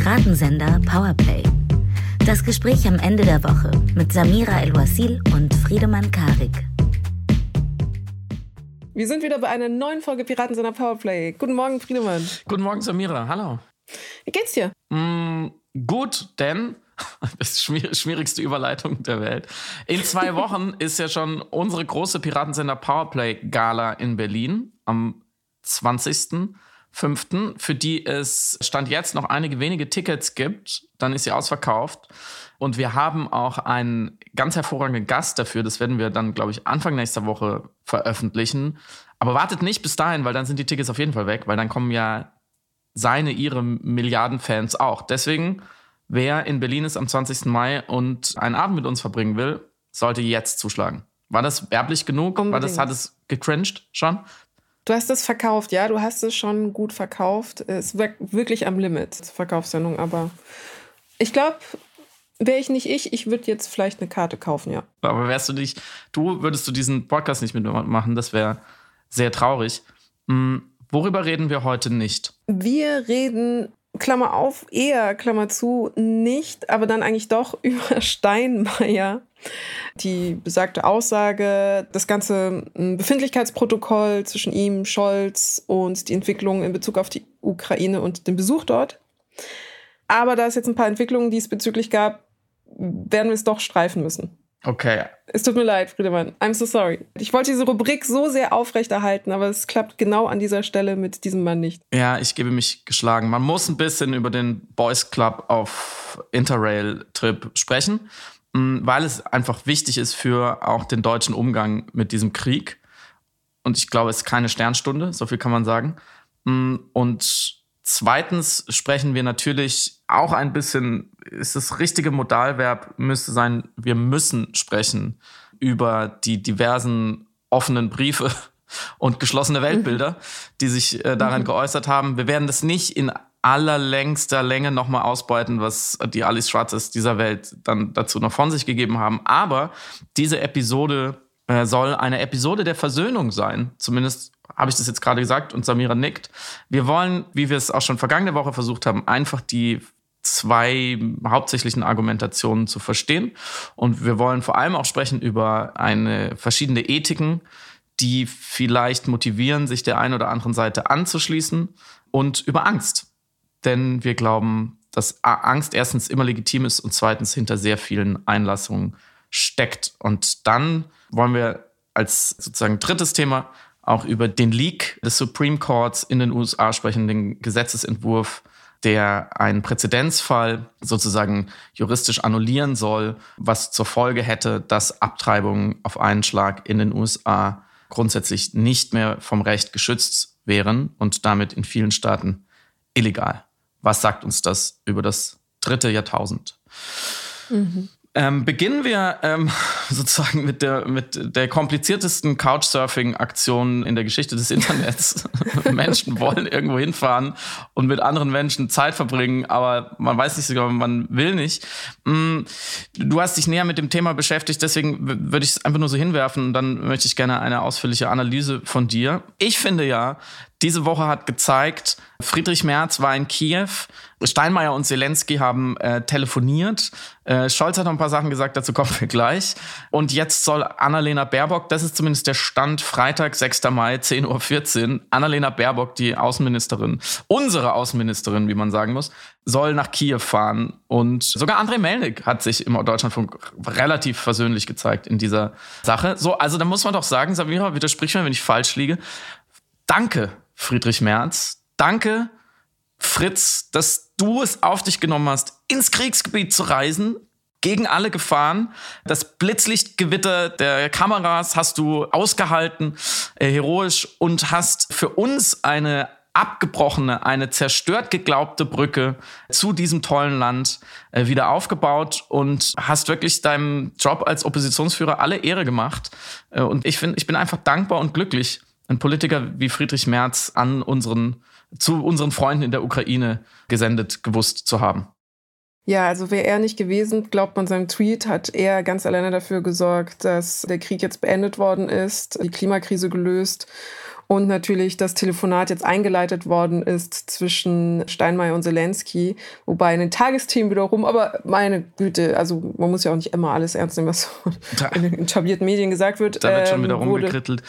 Piratensender Powerplay. Das Gespräch am Ende der Woche mit Samira El-Wasil und Friedemann Karik. Wir sind wieder bei einer neuen Folge Piratensender Powerplay. Guten Morgen, Friedemann. Guten Morgen, Samira. Hallo. Wie geht's dir? Mm, gut, denn das ist die schwierigste Überleitung der Welt. In zwei Wochen ist ja schon unsere große Piratensender Powerplay Gala in Berlin am 20.05., für die es Stand jetzt noch einige wenige Tickets gibt. Dann ist sie ausverkauft. Und wir haben auch einen ganz hervorragenden Gast dafür. Das werden wir dann, glaube ich, Anfang nächster Woche veröffentlichen. Aber wartet nicht bis dahin, weil dann sind die Tickets auf jeden Fall weg, weil dann kommen ja seine, ihre Milliardenfans auch. Deswegen Wer in Berlin ist am 20. Mai und einen Abend mit uns verbringen will, sollte jetzt zuschlagen. War das werblich genug? War das, hat es gecringed schon? Du hast es verkauft, ja, du hast es schon gut verkauft. Es ist wirklich am Limit, Verkaufssendung, aber ich glaube, wäre ich nicht ich, ich würde jetzt vielleicht eine Karte kaufen, ja. Aber wärst du nicht, du würdest du diesen Podcast nicht mitmachen, das wäre sehr traurig. Hm, worüber reden wir heute nicht? Wir reden Klammer auf, eher, Klammer zu, nicht, aber dann eigentlich doch über Steinmeier. Die besagte Aussage, das ganze hm, Befindlichkeitsprotokoll zwischen ihm, Scholz und die Entwicklung in Bezug auf die Ukraine und den Besuch dort. Aber da es jetzt ein paar Entwicklungen diesbezüglich gab, werden wir es doch streifen müssen. Okay. Es tut mir leid, Friedemann. I'm so sorry. Ich wollte diese Rubrik so sehr aufrechterhalten, aber es klappt genau an dieser Stelle mit diesem Mann nicht. Ja, ich gebe mich geschlagen. Man muss ein bisschen über den Boys Club auf Interrail-Trip sprechen, weil es einfach wichtig ist für auch den deutschen Umgang mit diesem Krieg. Und ich glaube, es ist keine Sternstunde, so viel kann man sagen. Mm, und Zweitens sprechen wir natürlich auch ein bisschen, ist das richtige Modalverb, müsste sein, wir müssen sprechen über die diversen offenen Briefe und geschlossene Weltbilder, die sich äh, darin mhm. geäußert haben. Wir werden das nicht in allerlängster Länge nochmal ausbeuten, was die Alice Schwarzes dieser Welt dann dazu noch von sich gegeben haben. Aber diese Episode äh, soll eine Episode der Versöhnung sein. Zumindest habe ich das jetzt gerade gesagt und Samira nickt. Wir wollen, wie wir es auch schon vergangene Woche versucht haben, einfach die zwei hauptsächlichen Argumentationen zu verstehen. Und wir wollen vor allem auch sprechen über eine verschiedene Ethiken, die vielleicht motivieren, sich der einen oder anderen Seite anzuschließen und über Angst. Denn wir glauben, dass Angst erstens immer legitim ist und zweitens hinter sehr vielen Einlassungen steckt. Und dann wollen wir als sozusagen drittes Thema auch über den Leak des Supreme Courts in den USA sprechen, den Gesetzesentwurf, der einen Präzedenzfall sozusagen juristisch annullieren soll, was zur Folge hätte, dass Abtreibungen auf einen Schlag in den USA grundsätzlich nicht mehr vom Recht geschützt wären und damit in vielen Staaten illegal. Was sagt uns das über das dritte Jahrtausend? Mhm. Ähm, beginnen wir ähm, sozusagen mit der, mit der kompliziertesten Couchsurfing-Aktion in der Geschichte des Internets. Menschen wollen irgendwo hinfahren und mit anderen Menschen Zeit verbringen, aber man weiß nicht sogar, man will nicht. Mm, du hast dich näher mit dem Thema beschäftigt, deswegen würde ich es einfach nur so hinwerfen und dann möchte ich gerne eine ausführliche Analyse von dir. Ich finde ja, diese Woche hat gezeigt, Friedrich Merz war in Kiew, Steinmeier und Zelensky haben äh, telefoniert, äh, Scholz hat noch ein paar Sachen gesagt, dazu kommen wir gleich. Und jetzt soll Annalena Baerbock, das ist zumindest der Stand, Freitag, 6. Mai, 10.14 Uhr, Annalena Baerbock, die Außenministerin, unsere Außenministerin, wie man sagen muss, soll nach Kiew fahren. Und sogar André Melnik hat sich im Deutschlandfunk relativ versöhnlich gezeigt in dieser Sache. So, also da muss man doch sagen, Samira, widersprich mir, wenn ich falsch liege. Danke Friedrich Merz. Danke, Fritz, dass du es auf dich genommen hast, ins Kriegsgebiet zu reisen, gegen alle Gefahren. Das Blitzlichtgewitter der Kameras hast du ausgehalten, äh, heroisch, und hast für uns eine abgebrochene, eine zerstört geglaubte Brücke zu diesem tollen Land äh, wieder aufgebaut und hast wirklich deinem Job als Oppositionsführer alle Ehre gemacht. Äh, und ich finde, ich bin einfach dankbar und glücklich, ein Politiker wie Friedrich Merz an unseren, zu unseren Freunden in der Ukraine gesendet gewusst zu haben. Ja, also wäre er nicht gewesen, glaubt man seinem Tweet, hat er ganz alleine dafür gesorgt, dass der Krieg jetzt beendet worden ist, die Klimakrise gelöst und natürlich das Telefonat jetzt eingeleitet worden ist zwischen Steinmeier und Zelensky, wobei in den Tagesthemen wiederum, aber meine Güte, also man muss ja auch nicht immer alles ernst nehmen, was in den etablierten Medien gesagt wird. Da wird schon wieder ähm, rumgekrittelt.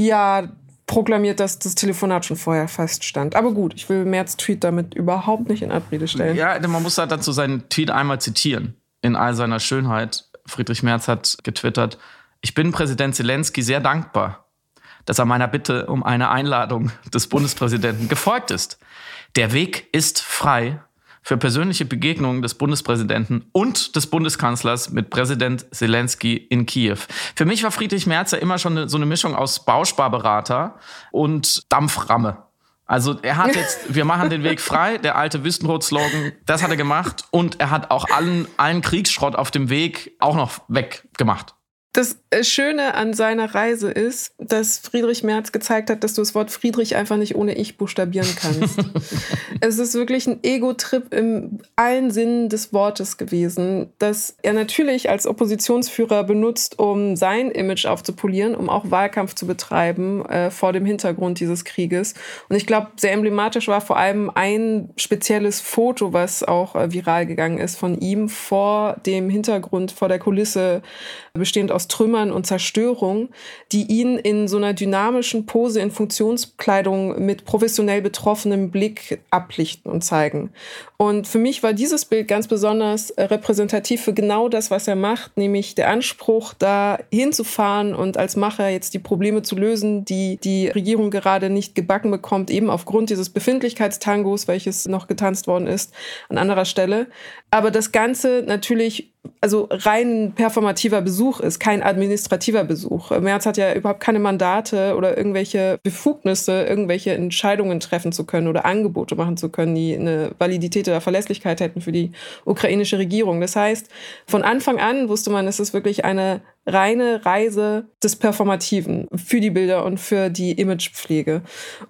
Ja, proklamiert, dass das Telefonat schon vorher feststand. Aber gut, ich will Merz Tweet damit überhaupt nicht in Abrede stellen. Ja, man muss halt dazu seinen Tweet einmal zitieren. In all seiner Schönheit. Friedrich Merz hat getwittert, ich bin Präsident Zelensky sehr dankbar, dass er meiner Bitte um eine Einladung des Bundespräsidenten gefolgt ist. Der Weg ist frei für persönliche Begegnungen des Bundespräsidenten und des Bundeskanzlers mit Präsident Zelensky in Kiew. Für mich war Friedrich Merz ja immer schon so eine Mischung aus Bausparberater und Dampframme. Also er hat jetzt, wir machen den Weg frei, der alte Wüstenrot-Slogan, das hat er gemacht und er hat auch allen, allen Kriegsschrott auf dem Weg auch noch weggemacht. Das Schöne an seiner Reise ist, dass Friedrich Merz gezeigt hat, dass du das Wort Friedrich einfach nicht ohne Ich buchstabieren kannst. es ist wirklich ein Ego-Trip im allen Sinnen des Wortes gewesen, dass er natürlich als Oppositionsführer benutzt, um sein Image aufzupolieren, um auch Wahlkampf zu betreiben äh, vor dem Hintergrund dieses Krieges. Und ich glaube, sehr emblematisch war vor allem ein spezielles Foto, was auch äh, viral gegangen ist von ihm vor dem Hintergrund, vor der Kulisse, bestehend aus Trümmern und Zerstörung, die ihn in so einer dynamischen Pose in Funktionskleidung mit professionell betroffenem Blick ablichten und zeigen. Und für mich war dieses Bild ganz besonders äh, repräsentativ für genau das, was er macht, nämlich der Anspruch, da hinzufahren und als Macher jetzt die Probleme zu lösen, die die Regierung gerade nicht gebacken bekommt, eben aufgrund dieses Befindlichkeitstangos, welches noch getanzt worden ist, an anderer Stelle. Aber das Ganze natürlich also rein performativer Besuch ist, kein administrativer Besuch. Merz hat ja überhaupt keine Mandate oder irgendwelche Befugnisse, irgendwelche Entscheidungen treffen zu können oder Angebote machen zu können, die eine Validität oder Verlässlichkeit hätten für die ukrainische Regierung. Das heißt, von Anfang an wusste man, es ist wirklich eine reine Reise des Performativen für die Bilder und für die Imagepflege.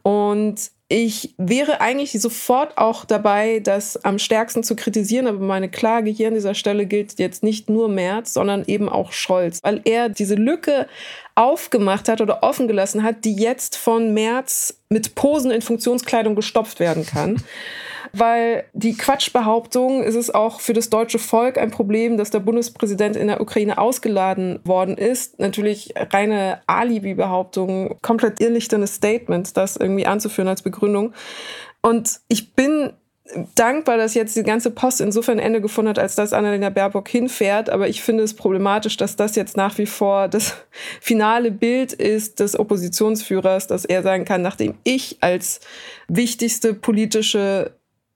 Und ich wäre eigentlich sofort auch dabei, das am stärksten zu kritisieren, aber meine Klage hier an dieser Stelle gilt jetzt nicht nur Merz, sondern eben auch Scholz, weil er diese Lücke aufgemacht hat oder offen gelassen hat, die jetzt von Merz mit Posen in Funktionskleidung gestopft werden kann weil die Quatschbehauptung ist es auch für das deutsche Volk ein Problem, dass der Bundespräsident in der Ukraine ausgeladen worden ist. Natürlich reine Alibi-Behauptung, komplett irrlichternes Statement, das irgendwie anzuführen als Begründung. Und ich bin dankbar, dass jetzt die ganze Post insofern ein Ende gefunden hat, als dass Annalena Baerbock hinfährt. Aber ich finde es problematisch, dass das jetzt nach wie vor das finale Bild ist des Oppositionsführers, dass er sagen kann, nachdem ich als wichtigste politische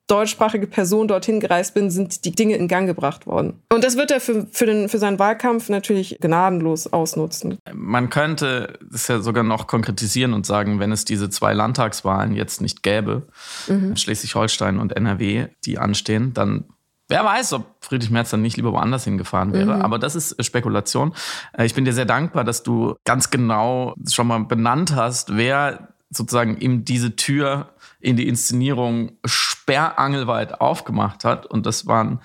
deutschsprachige Person dorthin gereist bin, sind die Dinge in Gang gebracht worden. Und das wird er für, für, den, für seinen Wahlkampf natürlich gnadenlos ausnutzen. Man könnte es ja sogar noch konkretisieren und sagen, wenn es diese zwei Landtagswahlen jetzt nicht gäbe, mhm. Schleswig-Holstein und NRW, die anstehen, dann Wer weiß, ob Friedrich Merz dann nicht lieber woanders hingefahren wäre. Mhm. Aber das ist Spekulation. Äh, ich bin dir sehr dankbar, dass du ganz genau schon mal benannt hast, wer sozusagen ihm diese Tür in die Inszenierung sperrangelweit aufgemacht hat. Und das waren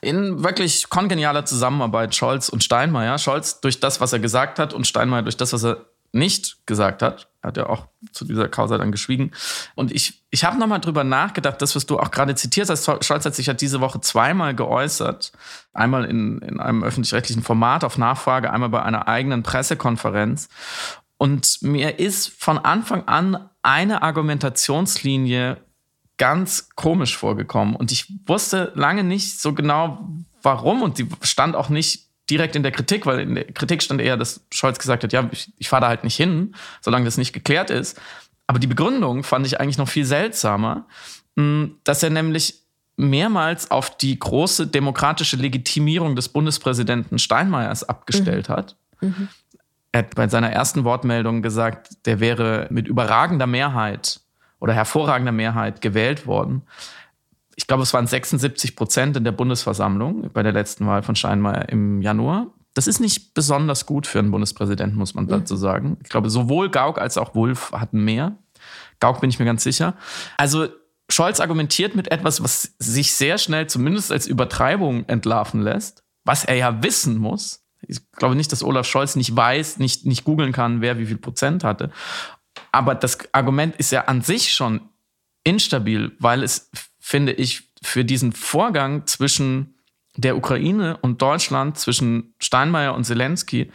in wirklich kongenialer Zusammenarbeit Scholz und Steinmeier. Scholz durch das, was er gesagt hat und Steinmeier durch das, was er nicht gesagt hat. Hat ja auch zu dieser Causa dann geschwiegen. Und ich, ich habe nochmal drüber nachgedacht, das, was du auch gerade zitiert hast. Scholz hat sich ja diese Woche zweimal geäußert. Einmal in, in einem öffentlich-rechtlichen Format auf Nachfrage, einmal bei einer eigenen Pressekonferenz. Und mir ist von Anfang an eine Argumentationslinie ganz komisch vorgekommen. Und ich wusste lange nicht so genau, warum. Und die stand auch nicht direkt in der Kritik, weil in der Kritik stand eher, dass Scholz gesagt hat, ja, ich, ich fahre da halt nicht hin, solange das nicht geklärt ist. Aber die Begründung fand ich eigentlich noch viel seltsamer, hm, dass er nämlich mehrmals auf die große demokratische Legitimierung des Bundespräsidenten Steinmeiers abgestellt mhm. hat. Mhm. Er hat bei seiner ersten Wortmeldung gesagt, der wäre mit überragender Mehrheit oder hervorragender Mehrheit gewählt worden. Ich glaube, es waren 76 Prozent in der Bundesversammlung bei der letzten Wahl von Steinmeier im Januar. Das ist nicht besonders gut für einen Bundespräsidenten, muss man dazu sagen. Ich glaube, sowohl Gauck als auch Wulff hatten mehr. Gauck bin ich mir ganz sicher. Also Scholz argumentiert mit etwas, was sich sehr schnell zumindest als Übertreibung entlarven lässt, was er ja wissen muss. Ich glaube nicht, dass Olaf Scholz nicht weiß, nicht, nicht googeln kann, wer wie viel Prozent hatte. Aber das Argument ist ja an sich schon instabil, weil es, finde ich, für diesen Vorgang zwischen der Ukraine und Deutschland, zwischen Steinmeier und Zelensky,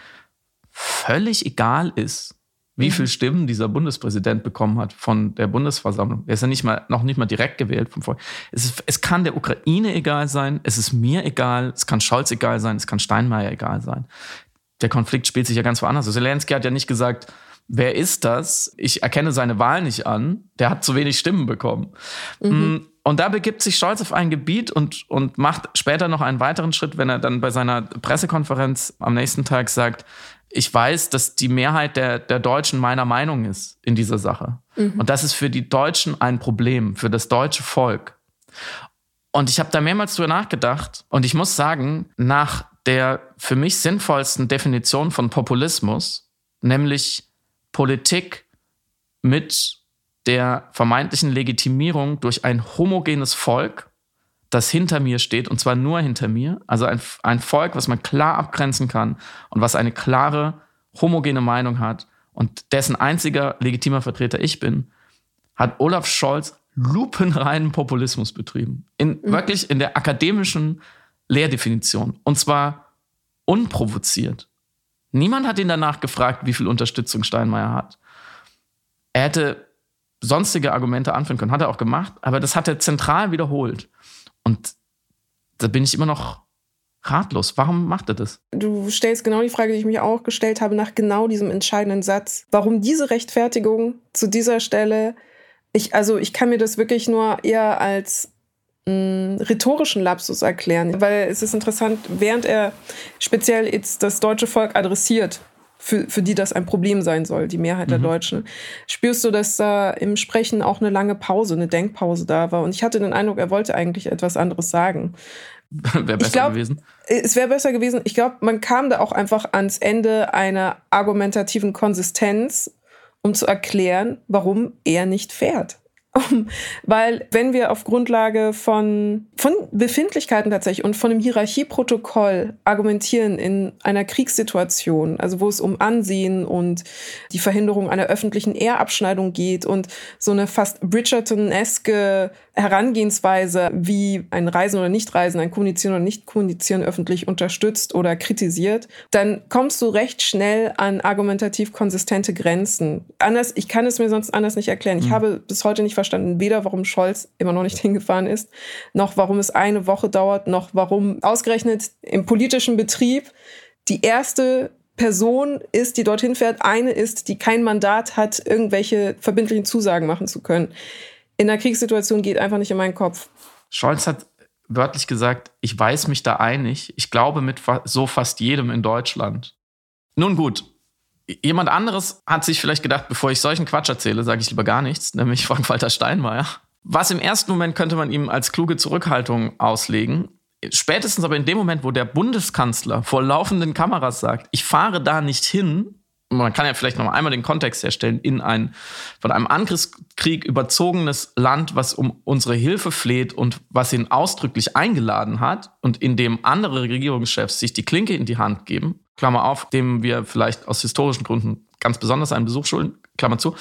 völlig egal ist, wie mhm. viele Stimmen dieser Bundespräsident bekommen hat von der Bundesversammlung. Er ist ja nicht mal, noch nicht mal direkt gewählt vom Volk. Es, ist, es kann der Ukraine egal sein, es ist mir egal, es kann Scholz egal sein, es kann Steinmeier egal sein. Der Konflikt spielt sich ja ganz woanders. Also Zelensky hat ja nicht gesagt, wer ist das? Ich erkenne seine Wahl nicht an. Der hat zu wenig Stimmen bekommen. Mhm. Mm, und da begibt sich Scholz auf ein Gebiet und, und macht später noch einen weiteren Schritt, wenn er dann bei seiner Pressekonferenz am nächsten Tag sagt, ich weiß, dass die Mehrheit der, der Deutschen meiner Meinung ist in dieser Sache. Mhm. Und das ist für die Deutschen ein Problem, für das deutsche Volk. Und ich habe da mehrmals drüber nachgedacht und ich muss sagen, nach der für mich sinnvollsten Definition von Populismus, nämlich Politik mit der vermeintlichen Legitimierung durch ein homogenes Volk, das hinter mir steht, und zwar nur hinter mir. Also ein, ein Volk, was man klar abgrenzen kann und was eine klare, homogene Meinung hat und dessen einziger legitimer Vertreter ich bin, hat Olaf Scholz lupenreinen Populismus betrieben. In, mhm. Wirklich in der akademischen Lehrdefinition. Und zwar unprovoziert. Niemand hat ihn danach gefragt, wie viel Unterstützung Steinmeier hat. Er hätte sonstige Argumente anführen können, hat er auch gemacht, aber das hat er zentral wiederholt. Und da bin ich immer noch ratlos. Warum macht er das? Du stellst genau die Frage, die ich mich auch gestellt habe, nach genau diesem entscheidenden Satz. Warum diese Rechtfertigung zu dieser Stelle? Ich, also ich kann mir das wirklich nur eher als mh, mm, rhetorischen Lapsus erklären, weil es ist interessant, während er speziell jetzt das deutsche Volk adressiert, für, für die das ein Problem sein soll, die Mehrheit mhm. der Deutschen, spürst du, dass da im Sprechen auch eine lange Pause, eine Denkpause da war. Und ich hatte den Eindruck, er wollte eigentlich etwas anderes sagen. wäre besser glaub, gewesen. Es wäre besser gewesen. Ich glaube, man kam da auch einfach ans Ende einer argumentativen Konsistenz, um zu erklären, warum er nicht fährt. Weil wenn wir auf Grundlage von, von Befindlichkeiten tatsächlich und von einem Hierarchieprotokoll argumentieren in einer Kriegssituation, also wo es um Ansehen und die Verhinderung einer öffentlichen Ehrabschneidung geht und so eine fast Bridgerton-eske Herangehensweise, wie ein Reisen oder Nichtreisen, ein Kommunizieren oder Nicht-Kommunizieren öffentlich unterstützt oder kritisiert, dann kommst du recht schnell an argumentativ konsistente Grenzen. Anders, ich kann es mir sonst anders nicht erklären. Ich mhm. habe bis heute nicht verstanden, weder warum Scholz immer noch nicht hingefahren ist, noch warum es eine Woche dauert, noch warum ausgerechnet im politischen Betrieb die erste Person ist, die dorthin fährt, eine ist, die kein Mandat hat, irgendwelche verbindlichen Zusagen machen zu können in einer Kriegssituation geht einfach nicht in meinen Kopf. Scholz hat wörtlich gesagt, ich weiß mich da einig. Ich glaube mit so fast jedem in Deutschland. Nun gut, jemand anderes hat sich vielleicht gedacht, bevor ich solchen Quatsch erzähle, sage ich lieber gar nichts, nämlich Frank-Walter Steinmeier. Was im ersten Moment könnte man ihm als kluge Zurückhaltung auslegen. Spätestens aber in dem Moment, wo der Bundeskanzler vor laufenden Kameras sagt, ich fahre da nicht hin, man kann ja vielleicht noch einmal den Kontext herstellen, in ein von einem Angriffskrieg überzogenes Land, was um unsere Hilfe fleht und was ihn ausdrücklich eingeladen hat und in dem andere Regierungschefs sich die Klinke in die Hand geben, Klammer auf, dem wir vielleicht aus historischen Gründen ganz besonders einen Besuch schulden, Klammer zu.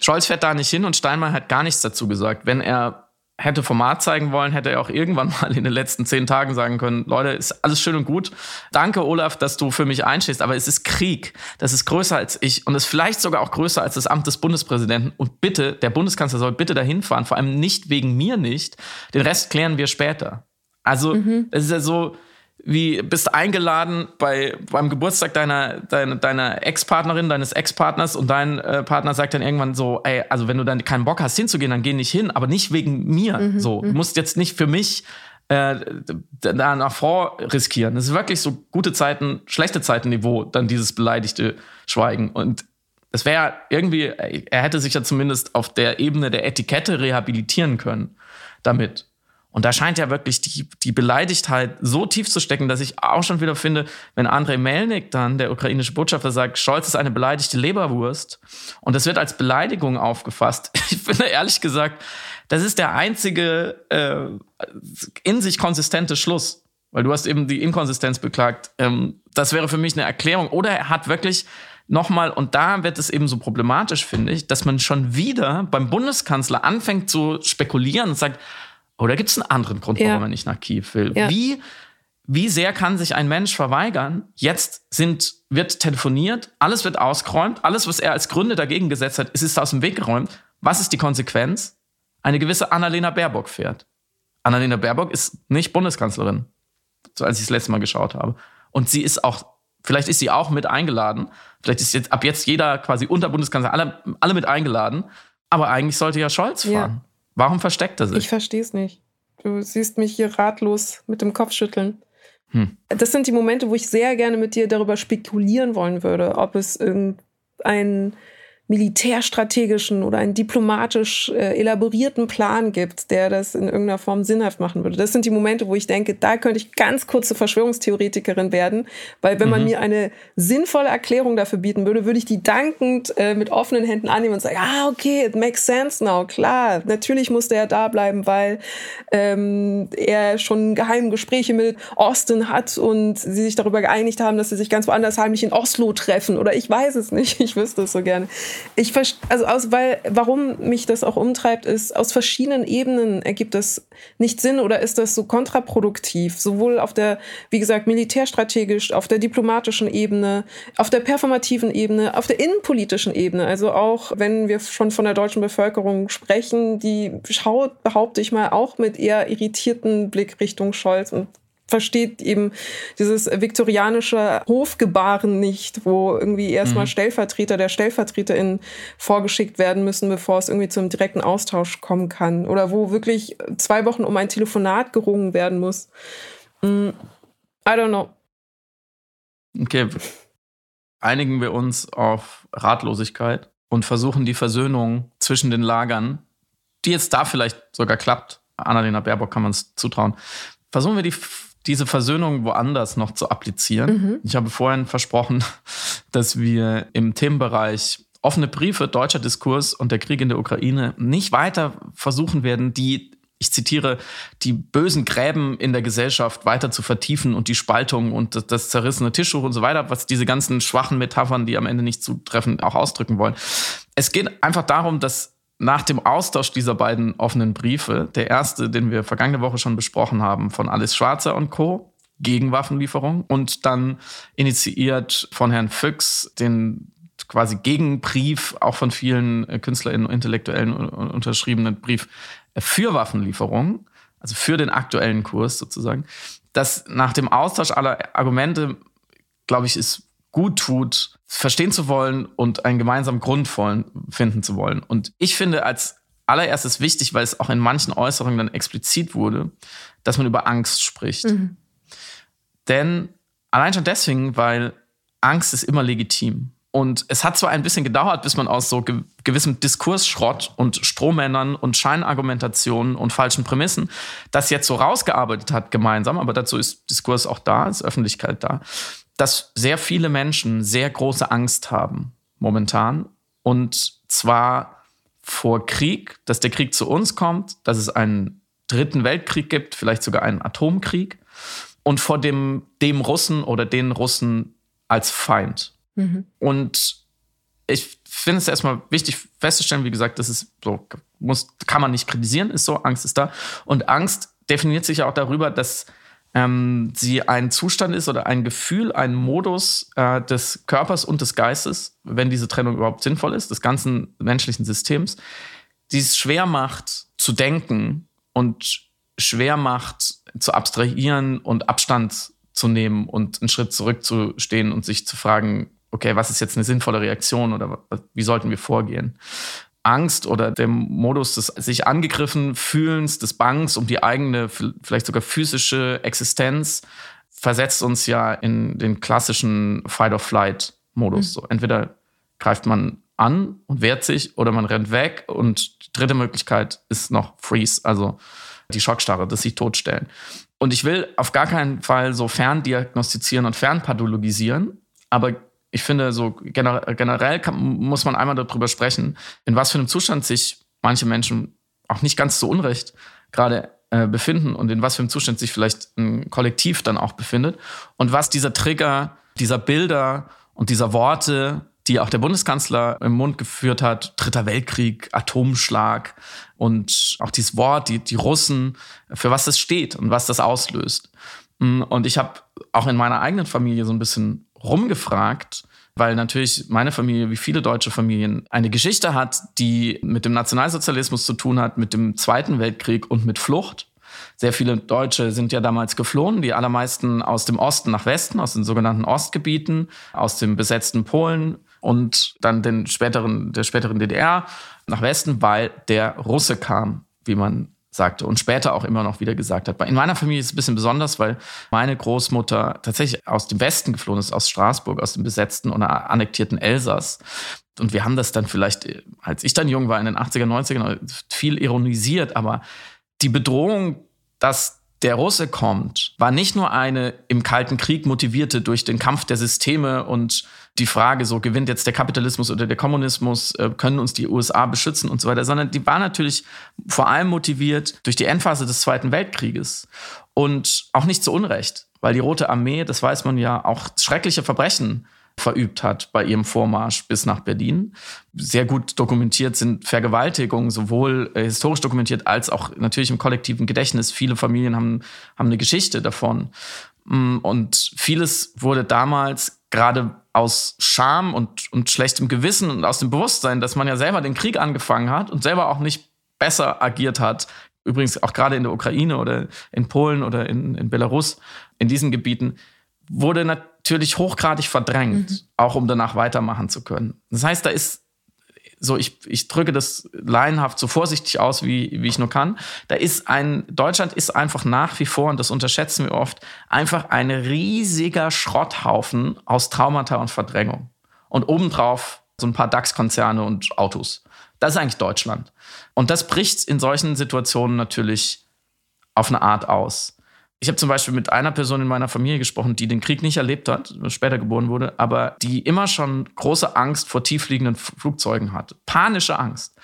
Scholz fährt da nicht hin und Steinmeier hat gar nichts dazu gesagt. Wenn er hätte Format zeigen wollen, hätte er auch irgendwann mal in den letzten zehn Tagen sagen können, Leute, ist alles schön und gut. Danke, Olaf, dass du für mich einstehst, aber es ist Krieg. Das ist größer als ich und ist vielleicht sogar auch größer als das Amt des Bundespräsidenten. Und bitte, der Bundeskanzler soll bitte dahin fahren, vor allem nicht wegen mir nicht. Den Rest klären wir später. Also, mhm. es ist ja so, wie bist eingeladen bei, beim Geburtstag deiner, deiner, deiner Ex-Partnerin, deines Ex-Partners und dein äh, Partner sagt dann irgendwann so, ey, also wenn du dann keinen Bock hast hinzugehen, dann geh nicht hin, aber nicht wegen mir. Mhm, so, du mhm. musst jetzt nicht für mich äh, da nach vor riskieren. Das ist wirklich so gute Zeiten, schlechte Zeiten Niveau, dann dieses beleidigte Schweigen. Und es wäre irgendwie, er hätte sich ja zumindest auf der Ebene der Etikette rehabilitieren können damit. Und da scheint ja wirklich die, die Beleidigtheit so tief zu stecken, dass ich auch schon wieder finde, wenn Andrei Melnik dann, der ukrainische Botschafter, sagt, Scholz ist eine beleidigte Leberwurst und das wird als Beleidigung aufgefasst. Ich finde ehrlich gesagt, das ist der einzige äh, in sich konsistente Schluss. Weil du hast eben die Inkonsistenz beklagt. Ähm, das wäre für mich eine Erklärung. Oder er hat wirklich nochmal, und da wird es eben so problematisch, finde ich, dass man schon wieder beim Bundeskanzler anfängt zu spekulieren und sagt, oh, da gibt es einen anderen Grund, warum ja. er nicht nach Kiew will. Ja. Wie, wie sehr kann sich ein Mensch verweigern? Jetzt sind, wird telefoniert, alles wird ausgeräumt, alles, was er als Gründe dagegen gesetzt hat, ist, ist aus dem Weg geräumt. Was ist die Konsequenz? Eine gewisse Annalena Baerbock fährt. Annalena Baerbock ist nicht Bundeskanzlerin, so als ich das letzte Mal geschaut habe. Und sie ist auch Vielleicht ist sie auch mit eingeladen. Vielleicht ist jetzt ab jetzt jeder quasi unter Bundeskanzler alle, alle mit eingeladen. Aber eigentlich sollte ja Scholz fahren. Ja. Warum versteckt er sich? Ich verstehe es nicht. Du siehst mich hier ratlos mit dem Kopf schütteln. Hm. Das sind die Momente, wo ich sehr gerne mit dir darüber spekulieren wollen würde, ob es irgendein militärstrategischen oder einen diplomatisch äh, elaborierten Plan gibt, der das in irgendeiner Form sinnhaft machen würde. Das sind die Momente, wo ich denke, da könnte ich ganz kurze Verschwörungstheoretikerin werden, weil wenn mhm. man mir eine sinnvolle Erklärung dafür bieten würde, würde ich die dankend äh, mit offenen Händen annehmen und sagen, ah, okay, it makes sense now, klar, natürlich musste er da bleiben, weil ähm, er schon geheime Gespräche mit Austin hat und sie sich darüber geeinigt haben, dass sie sich ganz woanders heimlich in Oslo treffen oder ich weiß es nicht, ich wüsste es so gerne. Ich also aus, weil, warum mich das auch umtreibt, ist, aus verschiedenen Ebenen ergibt das nicht Sinn oder ist das so kontraproduktiv, sowohl auf der, wie gesagt, militärstrategisch, auf der diplomatischen Ebene, auf der performativen Ebene, auf der innenpolitischen Ebene. Also auch, wenn wir schon von der deutschen Bevölkerung sprechen, die schaut, behaupte ich mal, auch mit eher irritierten Blick Richtung Scholz und versteht eben dieses viktorianische Hofgebaren nicht, wo irgendwie erstmal mhm. Stellvertreter der Stellvertreterin vorgeschickt werden müssen, bevor es irgendwie zum direkten Austausch kommen kann. Oder wo wirklich zwei Wochen um ein Telefonat gerungen werden muss. Mm, I don't know. Okay. Einigen wir uns auf Ratlosigkeit und versuchen die Versöhnung zwischen den Lagern, die jetzt da vielleicht sogar klappt. Annalena Baerbock kann man es zutrauen. Versuchen wir die diese Versöhnung woanders noch zu applizieren. Mhm. Ich habe vorhin versprochen, dass wir im Themenbereich offene Briefe, deutscher Diskurs und der Krieg in der Ukraine nicht weiter versuchen werden, die ich zitiere, die bösen Gräben in der Gesellschaft weiter zu vertiefen und die Spaltung und das zerrissene Tischtuch und so weiter, was diese ganzen schwachen Metaphern, die am Ende nicht zutreffen, auch ausdrücken wollen. Es geht einfach darum, dass nach dem Austausch dieser beiden offenen Briefe, der erste, den wir vergangene Woche schon besprochen haben, von Alice Schwarzer und Co., gegen Waffenlieferung und dann initiiert von Herrn Füchs den quasi Gegenbrief, auch von vielen äh, KünstlerInnen und Intellektuellen unterschriebenen Brief äh, für Waffenlieferung, also für den aktuellen Kurs sozusagen, dass nach dem Austausch aller Argumente, glaube ich, es gut tut, verstehen zu wollen und einen gemeinsamen Grund finden zu wollen. Und ich finde als allererstes wichtig, weil es auch in manchen Äußerungen dann explizit wurde, dass man über Angst spricht. Mhm. Denn allein schon deswegen, weil Angst ist immer legitim. Und es hat zwar ein bisschen gedauert, bis man aus so ge gewissem Diskursschrott und Strohmännern und Scheinargumentationen und falschen Prämissen das jetzt so rausgearbeitet hat gemeinsam, aber dazu ist Diskurs auch da, ist Öffentlichkeit da dass sehr viele Menschen sehr große Angst haben momentan. Und zwar vor Krieg, dass der Krieg zu uns kommt, dass es einen dritten Weltkrieg gibt, vielleicht sogar einen Atomkrieg. Und vor dem, dem Russen oder den Russen als Feind. Mhm. Und ich finde es erstmal wichtig festzustellen, wie gesagt, das ist so, muss, kann man nicht kritisieren, ist so, Angst ist da. Und Angst definiert sich ja auch darüber, dass ähm, sie ein Zustand ist oder ein Gefühl, ein Modus äh, des Körpers und des Geistes, wenn diese Trennung überhaupt sinnvoll ist, des ganzen menschlichen Systems, die es schwer macht zu denken und schwer macht zu abstrahieren und Abstand zu nehmen und einen Schritt zurückzustehen und sich zu fragen, okay, was ist jetzt eine sinnvolle Reaktion oder wie sollten wir vorgehen? Angst oder dem Modus des sich angegriffen fühlens, des Bangs um die eigene, vielleicht sogar physische Existenz, versetzt uns ja in den klassischen Fight-or-Flight-Modus. Mhm. So, entweder greift man an und wehrt sich oder man rennt weg und die dritte Möglichkeit ist noch Freeze, also die Schockstarre, das sich totstellen. Und ich will auf gar keinen Fall so ferndiagnostizieren und fernpathologisieren, aber ich finde, so generell kann, muss man einmal darüber sprechen, in was für einem Zustand sich manche Menschen auch nicht ganz so unrecht gerade äh, befinden und in was für einem Zustand sich vielleicht ein Kollektiv dann auch befindet und was dieser Trigger dieser Bilder und dieser Worte, die auch der Bundeskanzler im Mund geführt hat. Dritter Weltkrieg, Atomschlag und auch dieses Wort, die, die Russen, für was das steht und was das auslöst. Und ich habe auch in meiner eigenen Familie so ein bisschen rumgefragt, weil natürlich meine Familie, wie viele deutsche Familien, eine Geschichte hat, die mit dem Nationalsozialismus zu tun hat, mit dem Zweiten Weltkrieg und mit Flucht. Sehr viele Deutsche sind ja damals geflohen, die allermeisten aus dem Osten nach Westen, aus den sogenannten Ostgebieten, aus dem besetzten Polen und dann den späteren, der späteren DDR nach Westen, weil der Russe kam, wie man sagte und später auch immer noch wieder gesagt hat. In meiner Familie ist es ein bisschen besonders, weil meine Großmutter tatsächlich aus dem Westen geflohen ist, aus Straßburg, aus dem besetzten oder annektierten Elsass. Und wir haben das dann vielleicht, als ich dann jung war, in den 80er, 90er, viel ironisiert, aber die Bedrohung, dass der Russe kommt, war nicht nur eine im Kalten Krieg motivierte durch den Kampf der Systeme und die Frage, so gewinnt jetzt der Kapitalismus oder der Kommunismus, äh, können uns die USA beschützen und so weiter, sondern die war natürlich vor allem motiviert durch die Endphase des Zweiten Weltkrieges und auch nicht zu Unrecht, weil die Rote Armee, das weiß man ja, auch schreckliche Verbrechen verübt hat bei ihrem Vormarsch bis nach Berlin. Sehr gut dokumentiert sind Vergewaltigungen, sowohl äh, historisch dokumentiert als auch natürlich im kollektiven Gedächtnis. Viele Familien haben, haben eine Geschichte davon. Mm, und vieles wurde damals gerade aus Scham und, und schlechtem Gewissen und aus dem Bewusstsein, dass man ja selber den Krieg angefangen hat und selber auch nicht besser agiert hat. Übrigens auch gerade in der Ukraine oder in Polen oder in, in Belarus, in diesen Gebieten, wurde natürlich hochgradig verdrängt, mhm. auch um danach weitermachen zu können. Das heißt, da ist so, ich, ich drücke das laienhaft so vorsichtig aus, wie, wie ich nur kann. Da ist ein, Deutschland ist einfach nach wie vor, und das unterschätzen wir oft, einfach ein riesiger Schrotthaufen aus Traumata und Verdrängung. Und obendrauf so ein paar DAX-Konzerne und Autos. Das ist eigentlich Deutschland. Und das bricht in solchen Situationen natürlich auf eine Art aus. Ich habe zum Beispiel mit einer Person in meiner Familie gesprochen, die den Krieg nicht erlebt hat, später geboren wurde, aber die immer schon große Angst vor tieffliegenden Flugzeugen hatte. Panische Angst.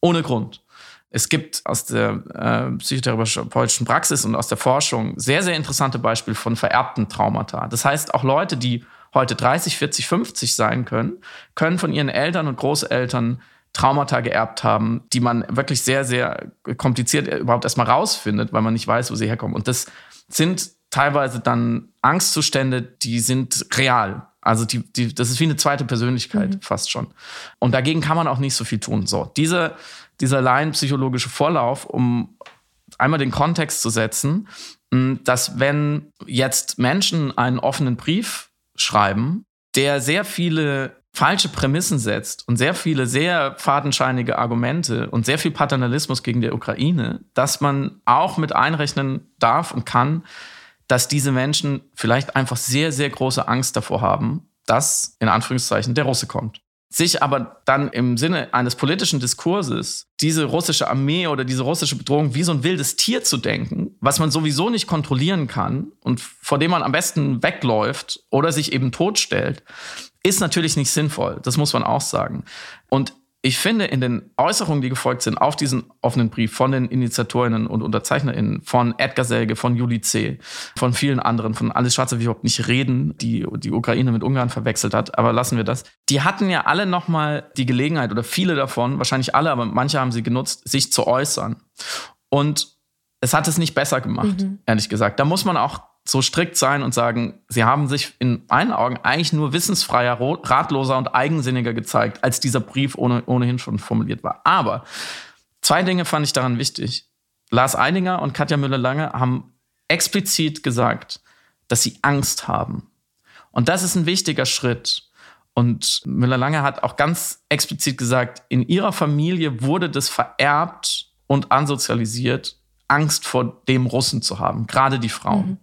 Ohne Grund. Es gibt aus der äh, psychotherapeutischen Praxis und aus der Forschung sehr, sehr interessante Beispiele von vererbten Traumata. Das heißt, auch Leute, die heute 30, 40, 50 sein können, können von ihren Eltern und Großeltern Traumata geerbt haben, die man wirklich sehr, sehr kompliziert überhaupt erstmal rausfindet, weil man nicht weiß, wo sie herkommen. Und das sind teilweise dann Angstzustände, die sind real. Also die, die, das ist wie eine zweite Persönlichkeit mhm. fast schon. Und dagegen kann man auch nicht so viel tun. So, diese, dieser laienpsychologische Vorlauf, um einmal den Kontext zu setzen, dass wenn jetzt Menschen einen offenen Brief schreiben, der sehr viele falsche Prämissen setzt und sehr viele sehr fadenscheinige Argumente und sehr viel Paternalismus gegen die Ukraine, dass man auch mit einrechnen darf und kann, dass diese Menschen vielleicht einfach sehr, sehr große Angst davor haben, dass in Anführungszeichen der Russe kommt. Sich aber dann im Sinne eines politischen Diskurses diese russische Armee oder diese russische Bedrohung wie so ein wildes Tier zu denken, was man sowieso nicht kontrollieren kann und vor dem man am besten wegläuft oder sich eben totstellt, ist natürlich nicht sinnvoll. Das muss man auch sagen. Und ich finde, in den Äußerungen, die gefolgt sind auf diesen offenen Brief von den Initiatorinnen und UnterzeichnerInnen, von Edgar Selge, von Juli C., von vielen anderen, von Alice Schwarze, will ich überhaupt nicht reden, die die Ukraine mit Ungarn verwechselt hat, aber lassen wir das. Die hatten ja alle nochmal die Gelegenheit, oder viele davon, wahrscheinlich alle, aber manche haben sie genutzt, sich zu äußern. Und es hat es nicht besser gemacht, mhm. ehrlich gesagt. Da muss man auch so strikt sein und sagen, sie haben sich in meinen Augen eigentlich nur wissensfreier, ratloser und eigensinniger gezeigt, als dieser Brief ohne, ohnehin schon formuliert war. Aber zwei Dinge fand ich daran wichtig. Lars Eidinger und Katja Müller-Lange haben explizit gesagt, dass sie Angst haben. Und das ist ein wichtiger Schritt. Und Müller-Lange hat auch ganz explizit gesagt, in ihrer Familie wurde das vererbt und ansozialisiert, Angst vor dem Russen zu haben, gerade die Frauen. Mhm.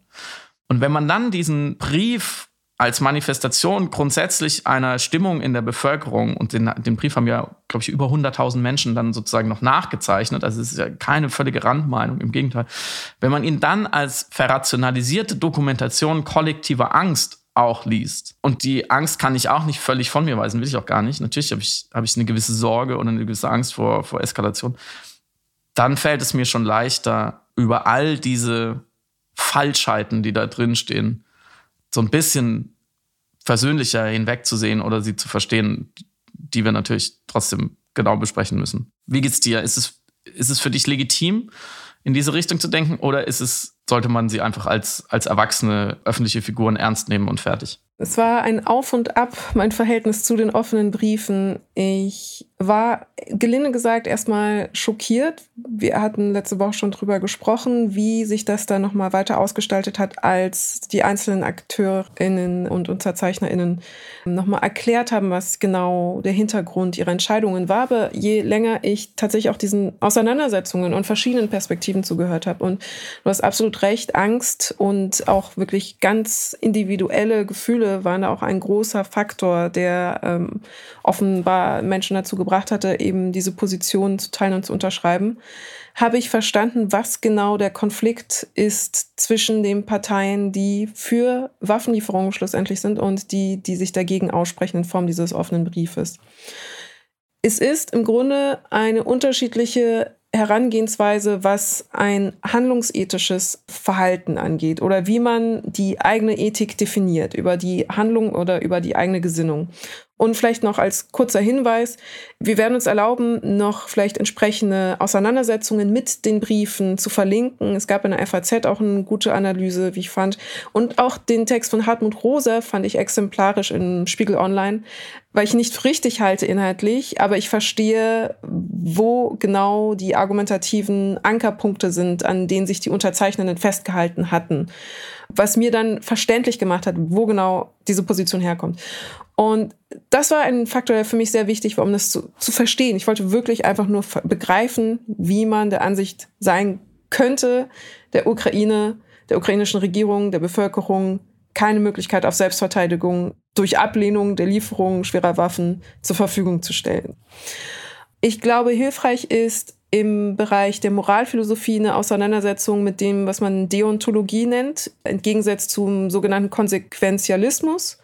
Und wenn man dann diesen Brief als Manifestation grundsätzlich einer Stimmung in der Bevölkerung und den, den Brief haben ja, glaube ich, über 100.000 Menschen dann sozusagen noch nachgezeichnet. Also es ist ja keine völlige Randmeinung, im Gegenteil. Wenn man ihn dann als verrationalisierte Dokumentation kollektiver Angst auch liest. Und die Angst kann ich auch nicht völlig von mir weisen, will ich auch gar nicht. Natürlich habe ich, hab ich eine gewisse Sorge oder eine gewisse Angst vor, vor Eskalation. Dann fällt es mir schon leichter, über all diese Falschheiten, die da drin stehen, so ein bisschen versöhnlicher hinwegzusehen oder sie zu verstehen, die wir natürlich trotzdem genau besprechen müssen. Wie geht's dir? Ist es, ist es für dich legitim, in diese Richtung zu denken oder ist es, sollte man sie einfach als, als erwachsene öffentliche Figuren ernst nehmen und fertig? Es war ein Auf und Ab, mein Verhältnis zu den offenen Briefen. Ich war, gelinde gesagt, erstmal schockiert. Wir hatten letzte Woche schon drüber gesprochen, wie sich das dann nochmal weiter ausgestaltet hat, als die einzelnen AkteurInnen und UnterzeichnerInnen nochmal erklärt haben, was genau der Hintergrund ihrer Entscheidungen war. Aber je länger ich tatsächlich auch diesen Auseinandersetzungen und verschiedenen Perspektiven zugehört habe und du hast absolut recht, Angst und auch wirklich ganz individuelle Gefühle waren auch ein großer Faktor, der ähm, offenbar Menschen dazu gebracht hatte, eben diese Position zu teilen und zu unterschreiben. Habe ich verstanden, was genau der Konflikt ist zwischen den Parteien, die für Waffenlieferungen schlussendlich sind und die, die sich dagegen aussprechen in Form dieses offenen Briefes. Es ist im Grunde eine unterschiedliche Herangehensweise, was ein handlungsethisches Verhalten angeht oder wie man die eigene Ethik definiert, über die Handlung oder über die eigene Gesinnung. Und vielleicht noch als kurzer Hinweis, wir werden uns erlauben, noch vielleicht entsprechende Auseinandersetzungen mit den Briefen zu verlinken. Es gab in der FAZ auch eine gute Analyse, wie ich fand. Und auch den Text von Hartmut Rosa fand ich exemplarisch im Spiegel Online, weil ich nicht richtig halte inhaltlich, aber ich verstehe, wo genau die argumentativen Ankerpunkte sind, an denen sich die Unterzeichnenden festgehalten hatten. Was mir dann verständlich gemacht hat, wo genau diese Position herkommt. Und das war ein Faktor, der für mich sehr wichtig war, um das zu, zu verstehen. Ich wollte wirklich einfach nur begreifen, wie man der Ansicht sein könnte, der Ukraine, der ukrainischen Regierung, der Bevölkerung keine Möglichkeit auf Selbstverteidigung durch Ablehnung der Lieferung schwerer Waffen zur Verfügung zu stellen. Ich glaube, hilfreich ist im Bereich der Moralphilosophie eine Auseinandersetzung mit dem, was man Deontologie nennt, im Gegensatz zum sogenannten Konsequenzialismus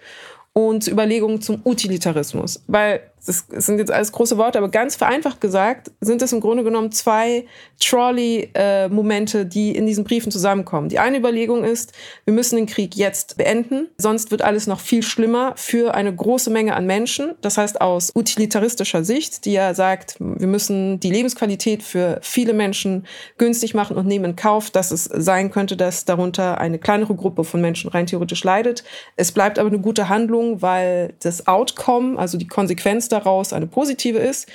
und Überlegungen zum Utilitarismus. Weil das sind jetzt alles große Worte, aber ganz vereinfacht gesagt sind es im Grunde genommen zwei Trolley-Momente, die in diesen Briefen zusammenkommen. Die eine Überlegung ist, wir müssen den Krieg jetzt beenden, sonst wird alles noch viel schlimmer für eine große Menge an Menschen. Das heißt aus utilitaristischer Sicht, die ja sagt, wir müssen die Lebensqualität für viele Menschen günstig machen und nehmen in Kauf, dass es sein könnte, dass darunter eine kleinere Gruppe von Menschen rein theoretisch leidet. Es bleibt aber eine gute Handlung, weil das Outcome, also die Konsequenz daraus eine positive ist,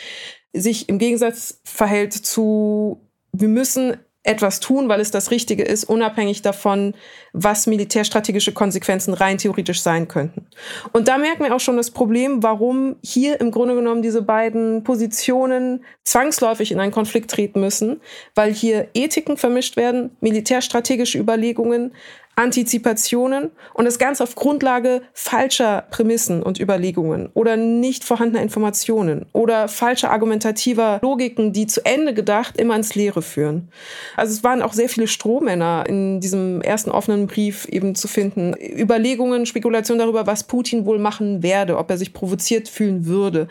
sich im Gegensatz verhält zu, wir müssen etwas tun, weil es das Richtige ist, unabhängig davon, was militärstrategische Konsequenzen rein theoretisch sein könnten. Und da merken wir auch schon das Problem, warum hier im Grunde genommen diese beiden Positionen zwangsläufig in einen Konflikt treten müssen, weil hier Ethiken vermischt werden, militärstrategische Überlegungen, Antizipationen und das Ganze auf Grundlage falscher Prämissen und Überlegungen oder nicht vorhandener Informationen oder falscher argumentativer Logiken, die zu Ende gedacht immer ins Leere führen. Also es waren auch sehr viele Strohmänner in diesem ersten offenen Brief eben zu finden. Überlegungen, Spekulationen darüber, was Putin wohl machen werde, ob er sich provoziert fühlen würde.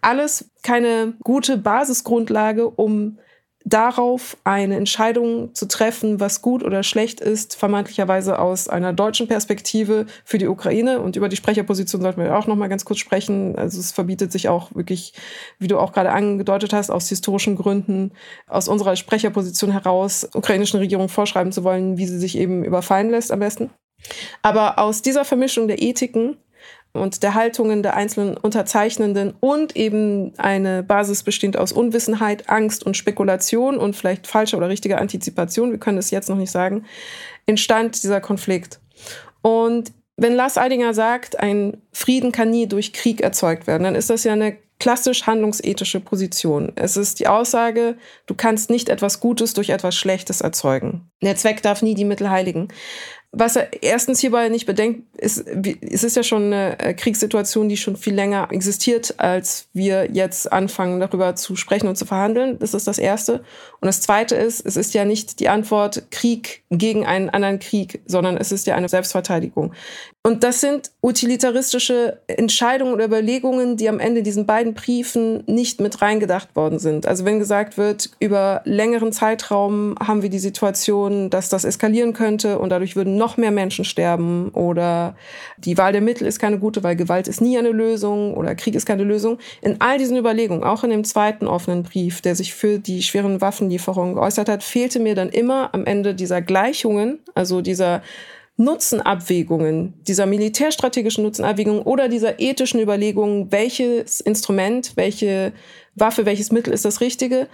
Alles keine gute Basisgrundlage, um darauf eine Entscheidung zu treffen, was gut oder schlecht ist, vermeintlicherweise aus einer deutschen Perspektive für die Ukraine. Und über die Sprecherposition sollten wir auch noch mal ganz kurz sprechen. Also es verbietet sich auch wirklich, wie du auch gerade angedeutet hast, aus historischen Gründen, aus unserer Sprecherposition heraus, ukrainischen Regierung vorschreiben zu wollen, wie sie sich eben überfallen lässt am besten. Aber aus dieser Vermischung der Ethiken und der Haltungen der einzelnen Unterzeichnenden und eben eine Basis bestehend aus Unwissenheit, Angst und Spekulation und vielleicht falscher oder richtiger Antizipation, wir können es jetzt noch nicht sagen, entstand dieser Konflikt. Und wenn Lars Eidinger sagt, ein Frieden kann nie durch Krieg erzeugt werden, dann ist das ja eine klassisch handlungsethische Position. Es ist die Aussage, du kannst nicht etwas Gutes durch etwas Schlechtes erzeugen. Der Zweck darf nie die Mittel heiligen was er erstens hierbei nicht bedenkt, ist, es ist ja schon eine äh, Kriegssituation, die schon viel länger existiert, als wir jetzt anfangen, darüber zu sprechen und zu verhandeln. Das ist das Erste. Und das Zweite ist, es ist ja nicht die Antwort Krieg gegen einen anderen Krieg, sondern es ist ja eine Selbstverteidigung. Und das sind utilitaristische Entscheidungen oder Überlegungen, die am Ende diesen beiden Briefen nicht mit reingedacht worden sind. Also wenn gesagt wird, über längeren Zeitraum haben wir die Situation, dass das eskalieren könnte und dadurch würden noch mehr Menschen sterben oder die Wahl der Mittel ist keine gute, weil Gewalt ist nie eine Lösung oder Krieg ist keine Lösung. In all diesen Überlegungen, auch in dem zweiten offenen Brief, der sich für die schweren Waffenlieferungen geäußert hat, fehlte mir dann immer am Ende dieser Gleichungen, also dieser Nutzenabwägungen, dieser militärstrategischen Nutzenabwägungen oder dieser ethischen Überlegungen, welches Instrument, welche Waffe, welches Mittel ist das Richtige,